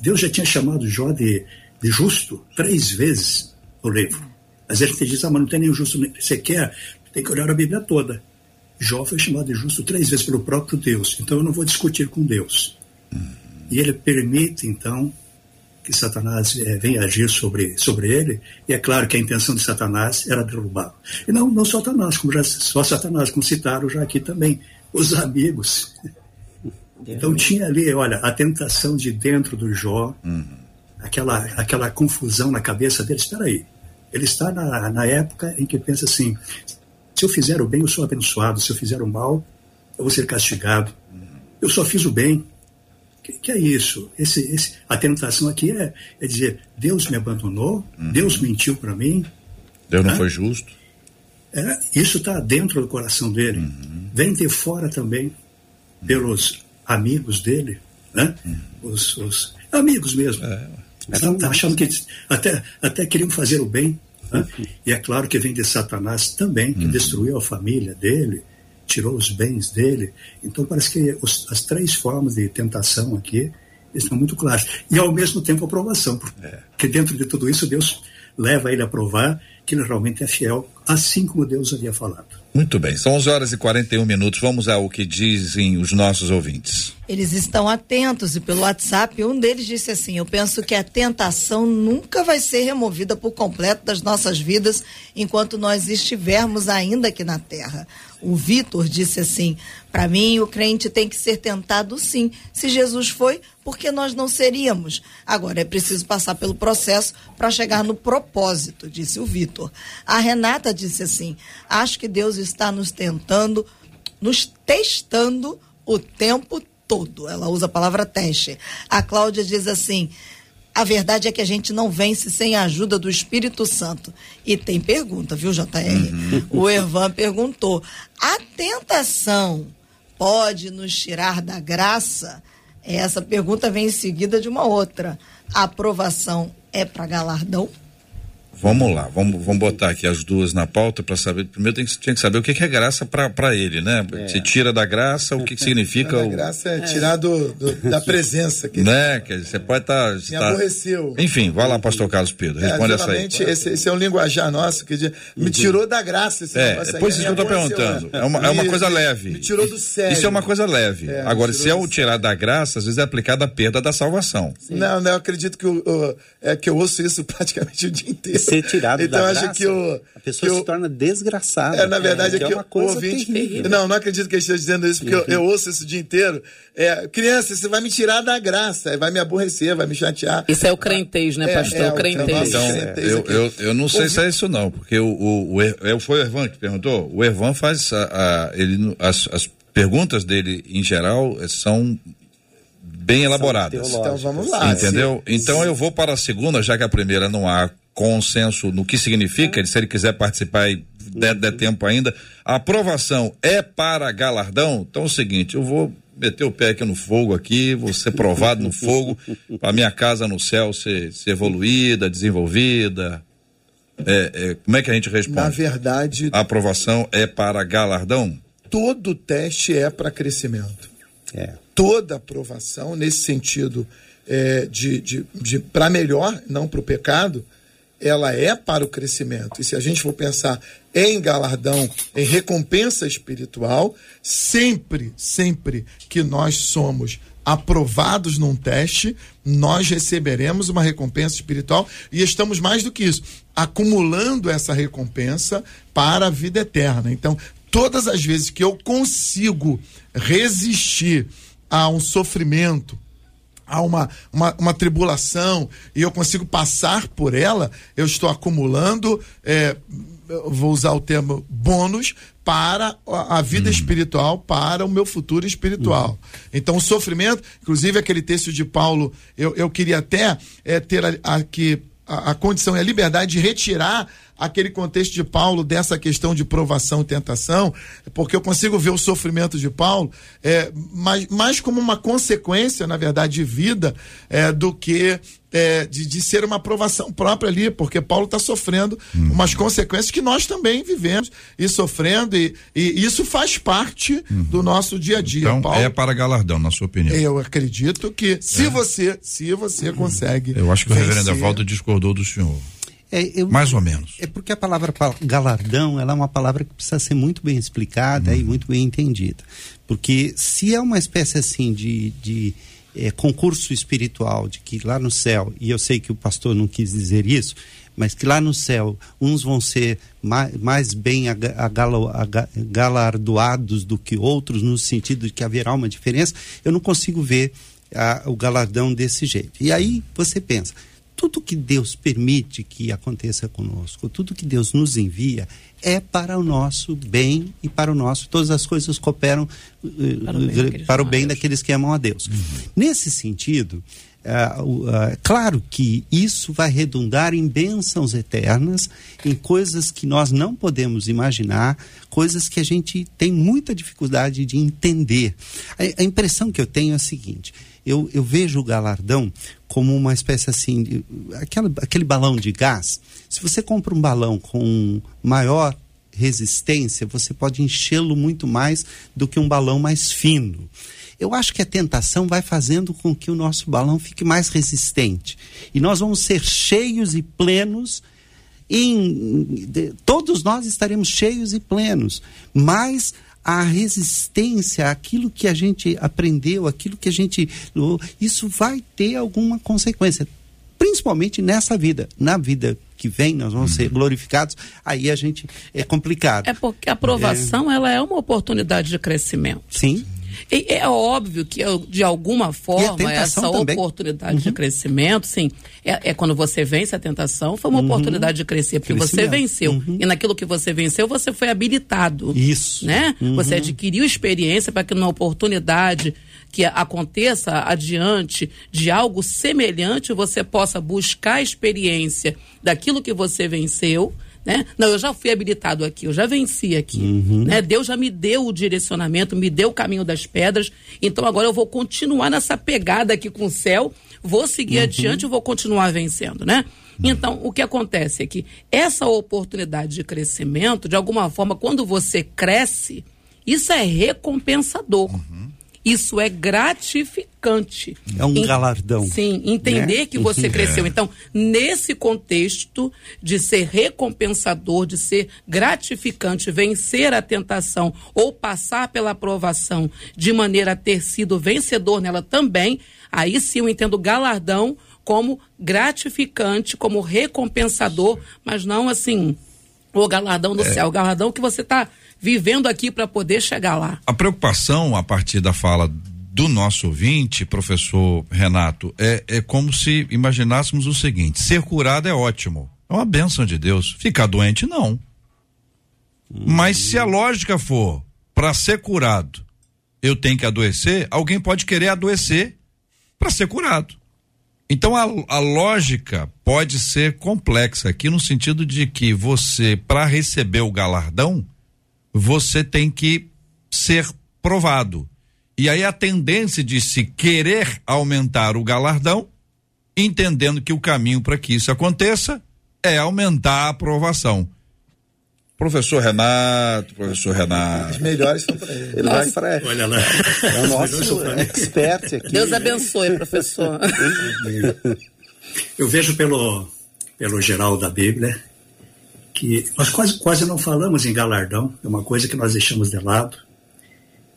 Deus já tinha chamado Jó de, de justo três vezes no livro. Mas a gente diz, ah, mas não tem nenhum justo. Você quer? Tem que olhar a Bíblia toda. Jó foi chamado de justo três vezes pelo próprio Deus. Então eu não vou discutir com Deus. E ele permite, então, que Satanás eh, venha agir sobre, sobre ele. E é claro que a intenção de Satanás era derrubá-lo. E não, não Satanás, como já, só Satanás, como citaram já aqui também, os amigos. Então tinha ali, olha, a tentação de dentro do Jó, aquela, aquela confusão na cabeça dele. Espera aí, ele está na, na época em que pensa assim: se eu fizer o bem, eu sou abençoado, se eu fizer o mal, eu vou ser castigado. Eu só fiz o bem. Que, que é isso? Esse, esse, a tentação aqui é, é dizer: Deus me abandonou, Deus mentiu para mim. Deus não Hã? foi justo. É, isso está dentro do coração dele. Vem de fora também, pelos amigos dele, né? Os, os amigos mesmo. Tá achando que até, até queriam fazer o bem. né? E é claro que vem de Satanás também, que destruiu a família dele, tirou os bens dele. Então parece que os- as três formas de tentação aqui estão muito claras. E ao mesmo tempo a aprovação. Porque dentro de tudo isso Deus leva ele a provar que ele realmente é fiel, assim como Deus havia falado. Muito bem, são 11 horas e 41 minutos. Vamos ao que dizem os nossos ouvintes. Eles estão atentos e pelo WhatsApp um deles disse assim: Eu penso que a tentação nunca vai ser removida por completo das nossas vidas enquanto nós estivermos ainda aqui na Terra. O Vitor disse assim: Para mim, o crente tem que ser tentado sim. Se Jesus foi, por que nós não seríamos? Agora é preciso passar pelo processo para chegar no propósito, disse o Vitor. A Renata disse assim: Acho que Deus está nos tentando, nos testando o tempo todo. Ela usa a palavra teste. A Cláudia diz assim: a verdade é que a gente não vence sem a ajuda do Espírito Santo. E tem pergunta, viu, JR? Uhum. O Ervan perguntou: a tentação pode nos tirar da graça? Essa pergunta vem em seguida de uma outra. A aprovação é para galardão? Vamos lá, vamos, vamos botar aqui as duas na pauta para saber. Primeiro tem que, tem que saber o que, que é graça para ele, né? É. Se tira da graça, o que, que significa. o... graça é tirar do, do, da presença. Que né? Que você pode estar. Tá, Me tá... aborreceu. Enfim, vai lá, pastor Carlos Pedro, responde é, essa aí. Esse, esse é um linguajar nosso que diz, me tirou da graça esse é, Depois isso que eu estou perguntando. É uma, é uma coisa leve. Me tirou do sério. Isso é uma coisa leve. É, Agora, se é o tirar da graça, às vezes é aplicado a perda da salvação. Sim. Não, não, eu acredito que, o, o, é, que eu ouço isso praticamente o dia inteiro. Ser tirado então, da acho graça, que o. A pessoa que se torna desgraçada. É, na verdade, é, é que, é uma coisa ouvinte, terrível. Não, não acredito que ele esteja dizendo isso, porque eu, eu, ouço isso o dia inteiro. É, criança, você vai me tirar da graça, vai me aborrecer, vai me chatear. Isso é o crentez, né, é, pastor? É, o crentez. Então, eu, eu, eu não sei se é isso, não, porque o, o, o, o foi o Ervan que perguntou. O Ervan faz. A, a ele, as, as perguntas dele, em geral, são bem elaboradas. Então vamos lá. Entendeu? Então eu vou para a segunda, já que a primeira não há consenso no que significa, se ele quiser participar e der, der tempo ainda. A aprovação é para galardão? Então é o seguinte, eu vou meter o pé aqui no fogo aqui, vou ser provado no fogo, para minha casa no céu ser, ser evoluída, desenvolvida. É, é, como é que a gente responde? Na verdade. A aprovação é para galardão? Todo teste é para crescimento. É. Toda aprovação, nesse sentido é, de, de, de para melhor, não para o pecado, ela é para o crescimento. E se a gente for pensar em galardão, em recompensa espiritual, sempre, sempre que nós somos aprovados num teste, nós receberemos uma recompensa espiritual e estamos mais do que isso, acumulando essa recompensa para a vida eterna. Então, todas as vezes que eu consigo resistir a um sofrimento, há uma, uma, uma, tribulação e eu consigo passar por ela, eu estou acumulando, é, vou usar o termo bônus, para a vida uhum. espiritual, para o meu futuro espiritual. Uhum. Então, o sofrimento, inclusive aquele texto de Paulo, eu, eu queria até é, ter aqui a, a condição e a liberdade de retirar aquele contexto de Paulo dessa questão de provação e tentação, porque eu consigo ver o sofrimento de Paulo é, mais, mais como uma consequência, na verdade, de vida é, do que é, de, de, ser uma aprovação própria ali, porque Paulo está sofrendo uhum. umas consequências que nós também vivemos e sofrendo, e, e isso faz parte uhum. do nosso dia a dia. Então, Paulo, é para galardão, na sua opinião. Eu acredito que se é. você, se você consegue. Eu acho que o reverendo Evaldo discordou do senhor. É, eu, Mais ou menos. É porque a palavra galardão ela é uma palavra que precisa ser muito bem explicada uhum. e muito bem entendida. Porque se é uma espécie assim de, de é, concurso espiritual, de que lá no céu, e eu sei que o pastor não quis dizer isso, mas que lá no céu uns vão ser mais, mais bem galardoados do que outros, no sentido de que haverá uma diferença, eu não consigo ver a, o galardão desse jeito. E aí você pensa, tudo que Deus permite que aconteça conosco, tudo que Deus nos envia, é para o nosso bem e para o nosso. Todas as coisas cooperam para o bem, uh, para o bem daqueles que amam a Deus. Uhum. Nesse sentido, uh, uh, claro que isso vai redundar em bênçãos eternas, em coisas que nós não podemos imaginar, coisas que a gente tem muita dificuldade de entender. A, a impressão que eu tenho é a seguinte: eu, eu vejo o galardão como uma espécie assim, de, aquela, aquele balão de gás. Se você compra um balão com maior resistência, você pode enchê-lo muito mais do que um balão mais fino. Eu acho que a tentação vai fazendo com que o nosso balão fique mais resistente. E nós vamos ser cheios e plenos em de, todos nós estaremos cheios e plenos, mas a resistência, aquilo que a gente aprendeu, aquilo que a gente. Isso vai ter alguma consequência. Principalmente nessa vida. Na vida que vem, nós vamos ser glorificados, aí a gente é complicado. É porque a aprovação É. ela é uma oportunidade de crescimento. Sim. E é óbvio que, de alguma forma, essa também. oportunidade de crescimento, sim, é, é quando você vence a tentação, foi uma oportunidade de crescer, porque você venceu. E naquilo que você venceu, você foi habilitado. Isso. Né? Você adquiriu experiência para que numa oportunidade que aconteça adiante de algo semelhante, você possa buscar a experiência daquilo que você venceu. Né? Não, eu já fui habilitado aqui, eu já venci aqui. Né? Deus já me deu o direcionamento, me deu o caminho das pedras. Então agora eu vou continuar nessa pegada aqui com o céu, vou seguir adiante e vou continuar vencendo, né? Então, o que acontece é que essa oportunidade de crescimento, de alguma forma, quando você cresce, isso é recompensador. Isso é gratificante. É um galardão. Sim, entender né? que você cresceu. Então, nesse contexto de ser recompensador, de ser gratificante, vencer a tentação ou passar pela aprovação de maneira a ter sido vencedor nela também, aí sim eu entendo galardão como gratificante, como recompensador, mas não assim o galardão do céu, o galardão que você está vivendo aqui para poder chegar lá. A preocupação, a partir da fala do nosso ouvinte, professor Renato, é, é como se imaginássemos o seguinte: ser curado é ótimo, é uma bênção de Deus. Ficar doente, não. Mas se a lógica for para ser curado, eu tenho que adoecer, alguém pode querer adoecer para ser curado. Então a, a lógica pode ser complexa aqui no sentido de que você, para receber o galardão, você tem que ser provado. E aí a tendência de se querer aumentar o galardão, entendendo que o caminho para que isso aconteça é aumentar a aprovação. Professor Renato, professor Renato. Os melhores são para ele. Ele vai para Olha lá. é o nosso expert aqui. Deus abençoe, professor. Eu vejo pelo, pelo geral da Bíblia que nós quase, quase não falamos em galardão, é uma coisa que nós deixamos de lado.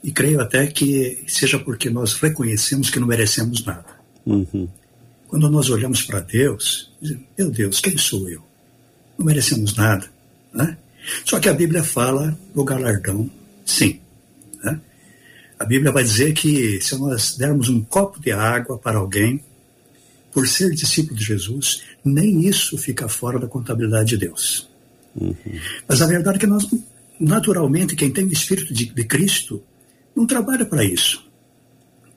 E creio até que seja porque nós reconhecemos que não merecemos nada. Uhum. Quando nós olhamos para Deus, dizemos, meu Deus, quem sou eu? Não merecemos nada. Né? Só que a Bíblia fala do galardão, sim. né? A Bíblia vai dizer que se nós dermos um copo de água para alguém, por ser discípulo de Jesus, nem isso fica fora da contabilidade de Deus. Mas a verdade é que nós, naturalmente, quem tem o Espírito de, de Cristo, não trabalha para isso.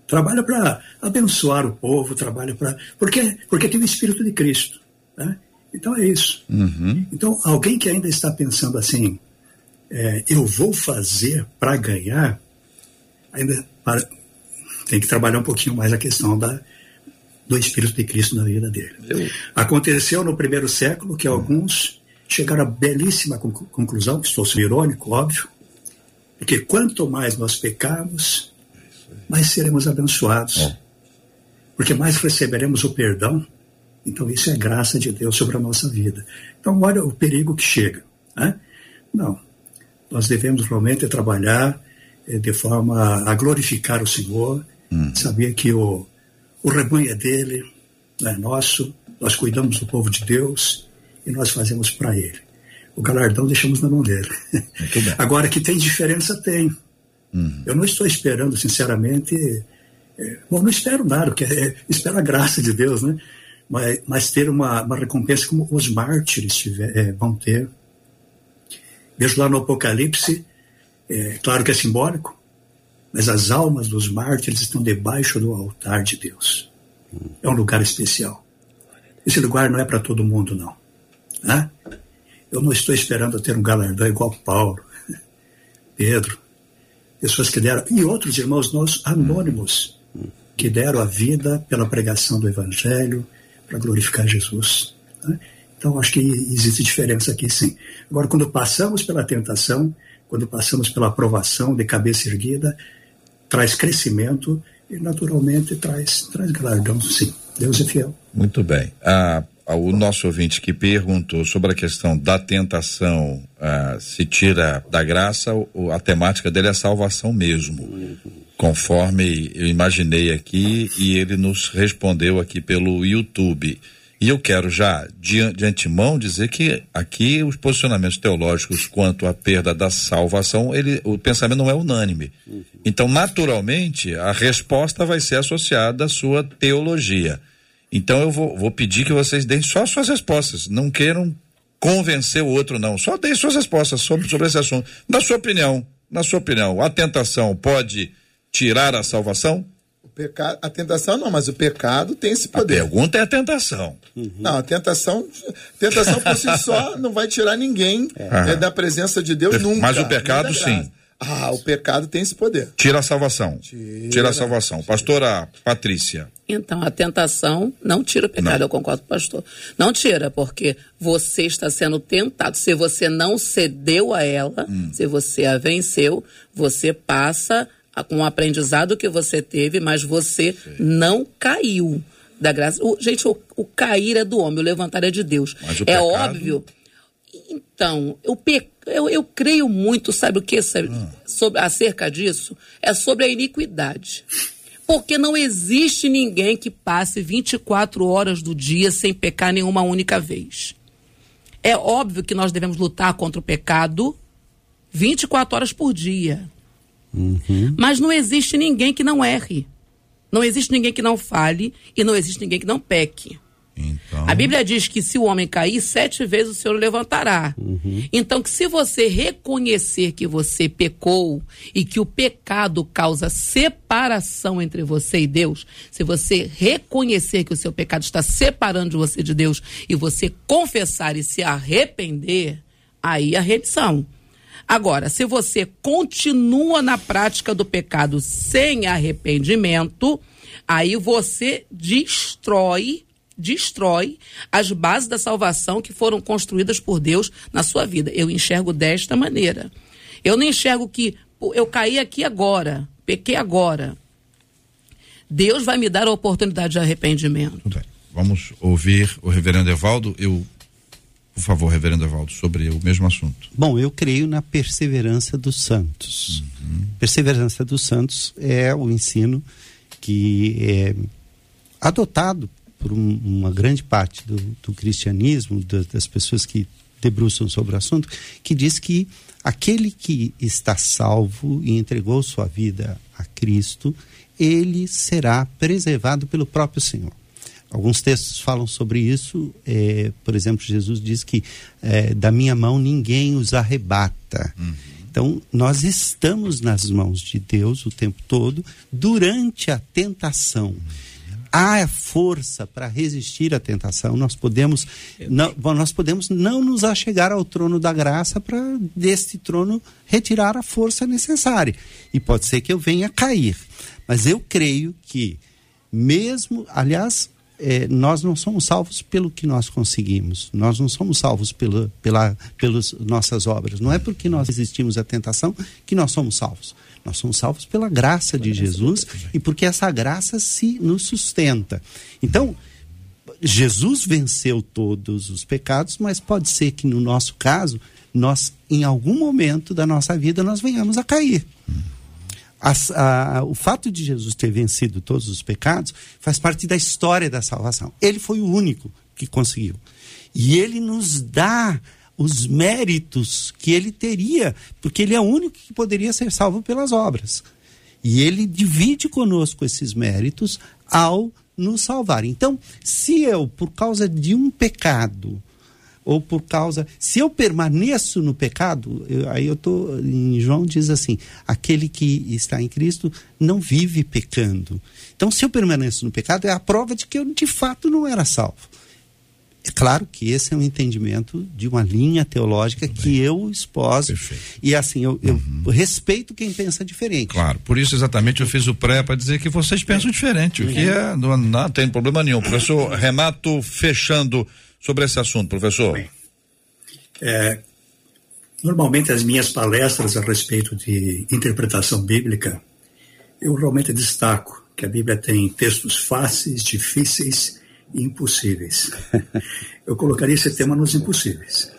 Trabalha para abençoar o povo, trabalha para. Porque, porque tem o Espírito de Cristo. Né? Então é isso. Então, alguém que ainda está pensando assim, é, eu vou fazer para ganhar, ainda para- tem que trabalhar um pouquinho mais a questão da, do Espírito de Cristo na vida dele. Aconteceu no primeiro século que alguns chegaram à belíssima conclu- conclusão, que estou sendo irônico, óbvio, porque quanto mais nós pecarmos, mais seremos abençoados. Porque mais receberemos o perdão. Então, isso é graça de Deus sobre a nossa vida. Então, olha o perigo que chega. Né? Não. Nós devemos realmente trabalhar eh, de forma a glorificar o Senhor, saber que o, o rebanho é dele, não é nosso, nós cuidamos do povo de Deus e nós fazemos para ele. O galardão deixamos na mão dele. Agora, que tem diferença, tem. Eu não estou esperando, sinceramente, é, bom, não espero nada, porque é, espero a graça de Deus, né? Mas, mas ter uma, uma recompensa como os mártires tiver, é, vão ter. Vejo lá no Apocalipse, é, claro que é simbólico, mas as almas dos mártires estão debaixo do altar de Deus. É um lugar especial. Esse lugar não é para todo mundo, não. Né? Eu não estou esperando ter um galardão igual Paulo, Pedro, pessoas que deram, e outros irmãos nossos anônimos, que deram a vida pela pregação do Evangelho, para glorificar Jesus. né? Então, acho que existe diferença aqui, sim. Agora, quando passamos pela tentação, quando passamos pela aprovação de cabeça erguida, traz crescimento e, naturalmente, traz, traz galardão, sim. Deus é fiel. Muito bem. A, o nosso ouvinte que perguntou sobre a questão da tentação ah, se tira da graça, o, a temática dele é salvação mesmo, conforme eu imaginei aqui e ele nos respondeu aqui pelo YouTube. E eu quero já, de, de antemão, dizer que aqui os posicionamentos teológicos quanto à perda da salvação, ele, o pensamento não é unânime. Então, naturalmente, a resposta vai ser associada à sua teologia. Então, eu vou, vou pedir que vocês deem só suas respostas. Não queiram convencer o outro, não. Só deem suas respostas sobre, sobre esse assunto. Na sua opinião, na sua opinião, a tentação pode tirar a salvação? Pecado, a tentação não, mas o pecado tem esse poder. A pergunta é a tentação. Uhum. Não, a tentação, tentação por si só não vai tirar ninguém é. É, da presença de Deus nunca. Mas o pecado sim. Ah, o pecado tem esse poder. Tira a salvação. Tira, tira a salvação. Pastora Patrícia. Então, a tentação não tira o pecado, não. eu concordo com o pastor. Não tira, porque você está sendo tentado. Se você não cedeu a ela, hum. se você a venceu, você passa com o aprendizado que você teve, mas você Sim. não caiu da graça. O, gente, o, o, cair é do homem, o levantar é de Deus. é pecado... óbvio. Então, eu, pe... eu, eu creio muito, sabe o que? Sabe, hum. sobre, acerca disso? É sobre a iniquidade. Porque não existe ninguém que passe 24 horas do dia sem pecar nenhuma única vez. É óbvio que nós devemos lutar contra o pecado 24 horas por dia. Uhum. Mas não existe ninguém que não erre. Não existe ninguém que não fale e não existe ninguém que não peque. Então... A Bíblia diz que se o homem cair, sete vezes o Senhor o levantará. Uhum. Então, que se você reconhecer que você pecou e que o pecado causa separação entre você e Deus, se você reconhecer que o seu pecado está separando você de Deus e você confessar e se arrepender, aí a remissão. Agora, se você continua na prática do pecado sem arrependimento, aí você destrói destrói as bases da salvação que foram construídas por Deus na sua vida. Eu enxergo desta maneira. Eu não enxergo que eu caí aqui agora, pequei agora. Deus vai me dar a oportunidade de arrependimento. Vamos ouvir o reverendo Evaldo. Eu por favor, reverendo Evaldo, sobre o mesmo assunto. Bom, eu creio na perseverança dos santos. Uhum. Perseverança dos santos é o ensino que é adotado por um, uma grande parte do, do cristianismo, da, das pessoas que debruçam sobre o assunto, que diz que aquele que está salvo e entregou sua vida a Cristo, ele será preservado pelo próprio Senhor. Alguns textos falam sobre isso. É, por exemplo, Jesus diz que é, da minha mão ninguém os arrebata. Uhum. Então, nós estamos nas mãos de Deus o tempo todo, durante a tentação. Há força para resistir à tentação. Nós podemos, não, nós podemos não nos achegar ao trono da graça para deste trono retirar a força necessária. E pode ser que eu venha cair. Mas eu creio que, mesmo, aliás, é, nós não somos salvos pelo que nós conseguimos, nós não somos salvos pela, pela, pelas nossas obras. Não é porque nós resistimos à tentação que nós somos salvos. Nós somos salvos pela graça de Jesus e porque essa graça se nos sustenta. Então, Jesus venceu todos os pecados, mas pode ser que no nosso caso, nós, em algum momento da nossa vida, nós venhamos a cair a, o fato de Jesus ter vencido todos os pecados faz parte da história da salvação. Ele foi o único que conseguiu. E ele nos dá os méritos que ele teria, porque ele é o único que poderia ser salvo pelas obras. E ele divide conosco esses méritos ao nos salvar. Então, se eu, por causa de um pecado, ou por causa. Se eu permaneço no pecado, eu, aí eu estou. Em João diz assim: aquele que está em Cristo não vive pecando. Então, se eu permaneço no pecado, é a prova de que eu de fato não era salvo. É claro que esse é um entendimento de uma linha teológica que eu esposo. Perfeito. E assim, eu, eu uhum. respeito quem pensa diferente. Claro, por isso exatamente eu fiz o pré para dizer que vocês pensam diferente, o que uhum. é, não, não tem problema nenhum. Professor Renato, fechando sobre esse assunto, professor? É, normalmente as minhas palestras a respeito de interpretação bíblica, eu realmente destaco que a Bíblia tem textos fáceis, difíceis impossíveis. Eu colocaria esse tema nos impossíveis.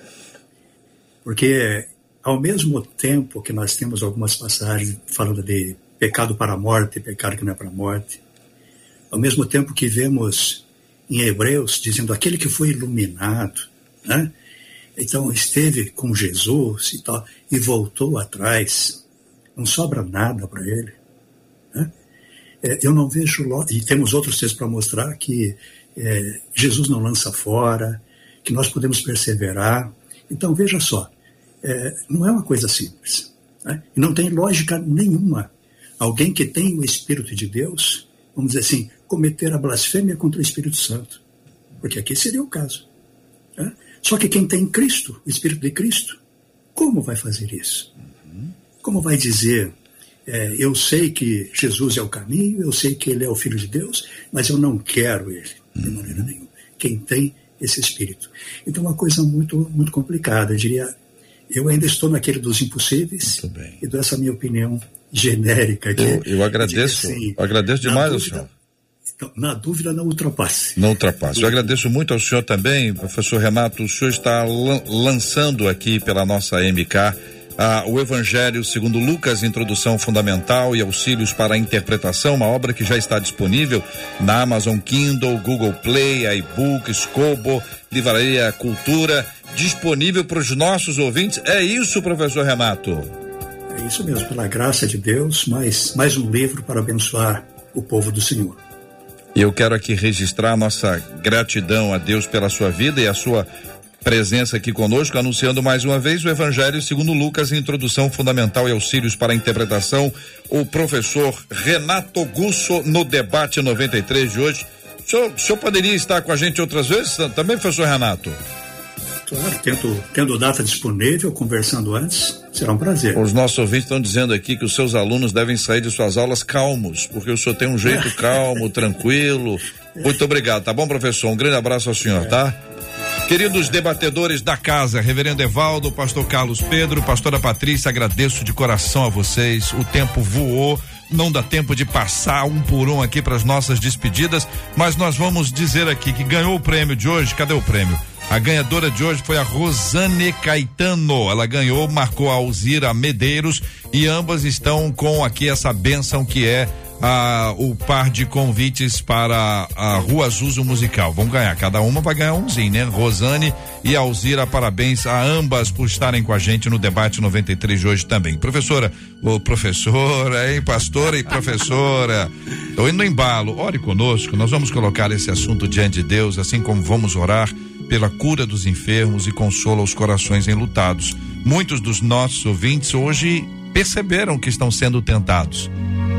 Porque, ao mesmo tempo que nós temos algumas passagens falando de pecado para a morte, pecado que não é para a morte, ao mesmo tempo que vemos em Hebreus dizendo aquele que foi iluminado, né? Então esteve com Jesus e tal e voltou atrás, não sobra nada para ele. Né? É, eu não vejo e temos outros textos para mostrar que é, Jesus não lança fora, que nós podemos perseverar. Então veja só, é, não é uma coisa simples, né? não tem lógica nenhuma. Alguém que tem o Espírito de Deus, vamos dizer assim, cometer a blasfêmia contra o Espírito Santo. Porque aqui seria o caso. Né? Só que quem tem Cristo, o Espírito de Cristo, como vai fazer isso? Como vai dizer, é, eu sei que Jesus é o caminho, eu sei que ele é o Filho de Deus, mas eu não quero ele de maneira nenhuma. Quem tem esse Espírito. Então, uma coisa muito, muito complicada. Eu diria, eu ainda estou naquele dos impossíveis e dou essa minha opinião genérica. Que eu, eu agradeço, assim, agradeço demais ao senhor. Então, na dúvida, não ultrapasse. Não ultrapasse. Eu agradeço muito ao senhor também, professor Renato. O senhor está lançando aqui pela nossa MK ah, o Evangelho segundo Lucas, Introdução Fundamental e Auxílios para a Interpretação, uma obra que já está disponível na Amazon Kindle, Google Play, iBook, Scobo, Livraria Cultura, disponível para os nossos ouvintes. É isso, professor Renato? É isso mesmo, pela graça de Deus, mais, mais um livro para abençoar o povo do Senhor. E eu quero aqui registrar nossa gratidão a Deus pela sua vida e a sua presença aqui conosco, anunciando mais uma vez o Evangelho segundo Lucas, introdução fundamental e auxílios para a interpretação. O professor Renato Gusso no debate 93 de hoje. O senhor, o senhor poderia estar com a gente outras vezes também, professor Renato? Claro, tendo, tendo data disponível, conversando antes, será um prazer. Os nossos ouvintes estão dizendo aqui que os seus alunos devem sair de suas aulas calmos, porque o senhor tem um jeito calmo, tranquilo. Muito obrigado, tá bom, professor? Um grande abraço ao senhor, tá? Queridos debatedores da casa, Reverendo Evaldo, Pastor Carlos Pedro, Pastora Patrícia, agradeço de coração a vocês. O tempo voou não dá tempo de passar um por um aqui para as nossas despedidas, mas nós vamos dizer aqui que ganhou o prêmio de hoje. Cadê o prêmio? A ganhadora de hoje foi a Rosane Caetano. Ela ganhou, marcou a Alzira Medeiros e ambas estão com aqui essa benção que é a, o par de convites para a Rua Azuso Musical. Vão ganhar, cada uma vai ganhar umzinho, né? Rosane e Alzira, parabéns a ambas por estarem com a gente no debate 93 de hoje também. Professora, ô professora, hein? Pastora e professora. Tô indo no embalo, ore conosco, nós vamos colocar esse assunto diante de Deus, assim como vamos orar pela cura dos enfermos e consola os corações enlutados. Muitos dos nossos ouvintes hoje perceberam que estão sendo tentados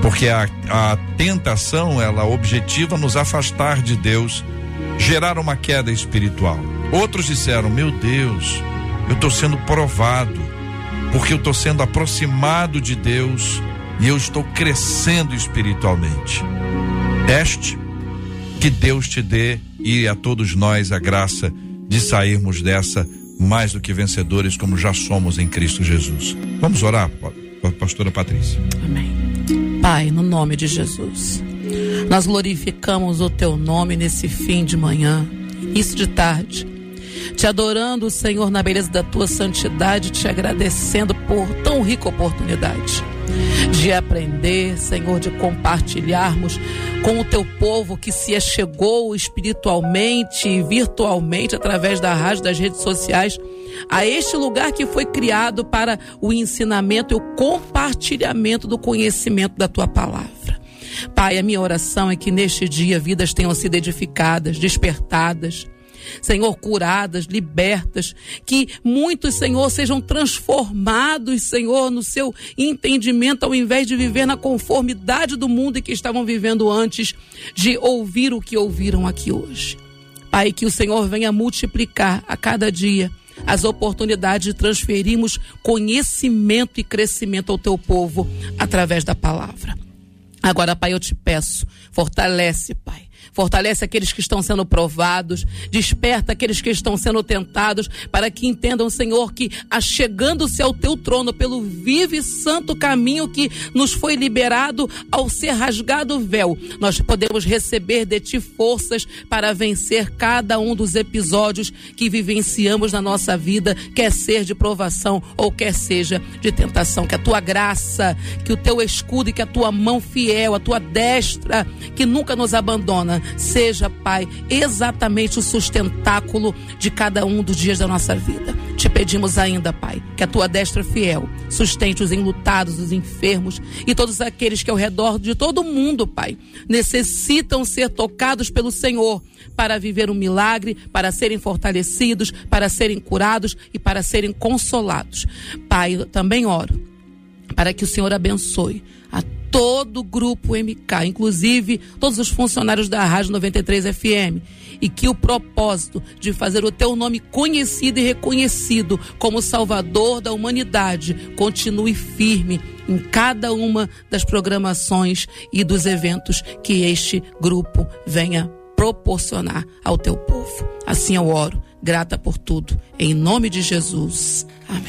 porque a, a tentação ela objetiva nos afastar de Deus, gerar uma queda espiritual. Outros disseram: Meu Deus, eu estou sendo provado, porque eu estou sendo aproximado de Deus e eu estou crescendo espiritualmente. Teste, que Deus te dê e a todos nós a graça de sairmos dessa mais do que vencedores, como já somos em Cristo Jesus. Vamos orar, pastora Patrícia. Amém. Pai, no nome de Jesus, nós glorificamos o teu nome nesse fim de manhã, início de tarde, te adorando, Senhor, na beleza da tua santidade, te agradecendo por tão rica oportunidade de aprender, Senhor, de compartilharmos com o teu povo que se achegou espiritualmente e virtualmente através da rádio, das redes sociais, a este lugar que foi criado para o ensinamento e o compartilhamento do conhecimento da tua palavra. Pai, a minha oração é que neste dia vidas tenham sido edificadas, despertadas Senhor, curadas, libertas, que muitos, Senhor, sejam transformados, Senhor, no seu entendimento, ao invés de viver na conformidade do mundo que estavam vivendo antes de ouvir o que ouviram aqui hoje. Pai, que o Senhor venha multiplicar a cada dia as oportunidades de transferirmos conhecimento e crescimento ao teu povo através da palavra. Agora, Pai, eu te peço, fortalece, Pai Fortalece aqueles que estão sendo provados, desperta aqueles que estão sendo tentados, para que entendam, Senhor, que achegando-se ao teu trono pelo vivo e santo caminho que nos foi liberado ao ser rasgado o véu, nós podemos receber de ti forças para vencer cada um dos episódios que vivenciamos na nossa vida, quer ser de provação ou quer seja de tentação. Que a tua graça, que o teu escudo e que a tua mão fiel, a tua destra, que nunca nos abandona, seja, Pai, exatamente o sustentáculo de cada um dos dias da nossa vida. Te pedimos ainda, Pai, que a tua destra fiel sustente os enlutados, os enfermos e todos aqueles que ao redor de todo mundo, Pai, necessitam ser tocados pelo Senhor para viver um milagre, para serem fortalecidos, para serem curados e para serem consolados. Pai, eu também oro para que o Senhor abençoe todo o grupo MK, inclusive todos os funcionários da Rádio 93 FM, e que o propósito de fazer o teu nome conhecido e reconhecido como Salvador da humanidade continue firme em cada uma das programações e dos eventos que este grupo venha proporcionar ao teu povo. Assim eu oro, grata por tudo, em nome de Jesus. Amém.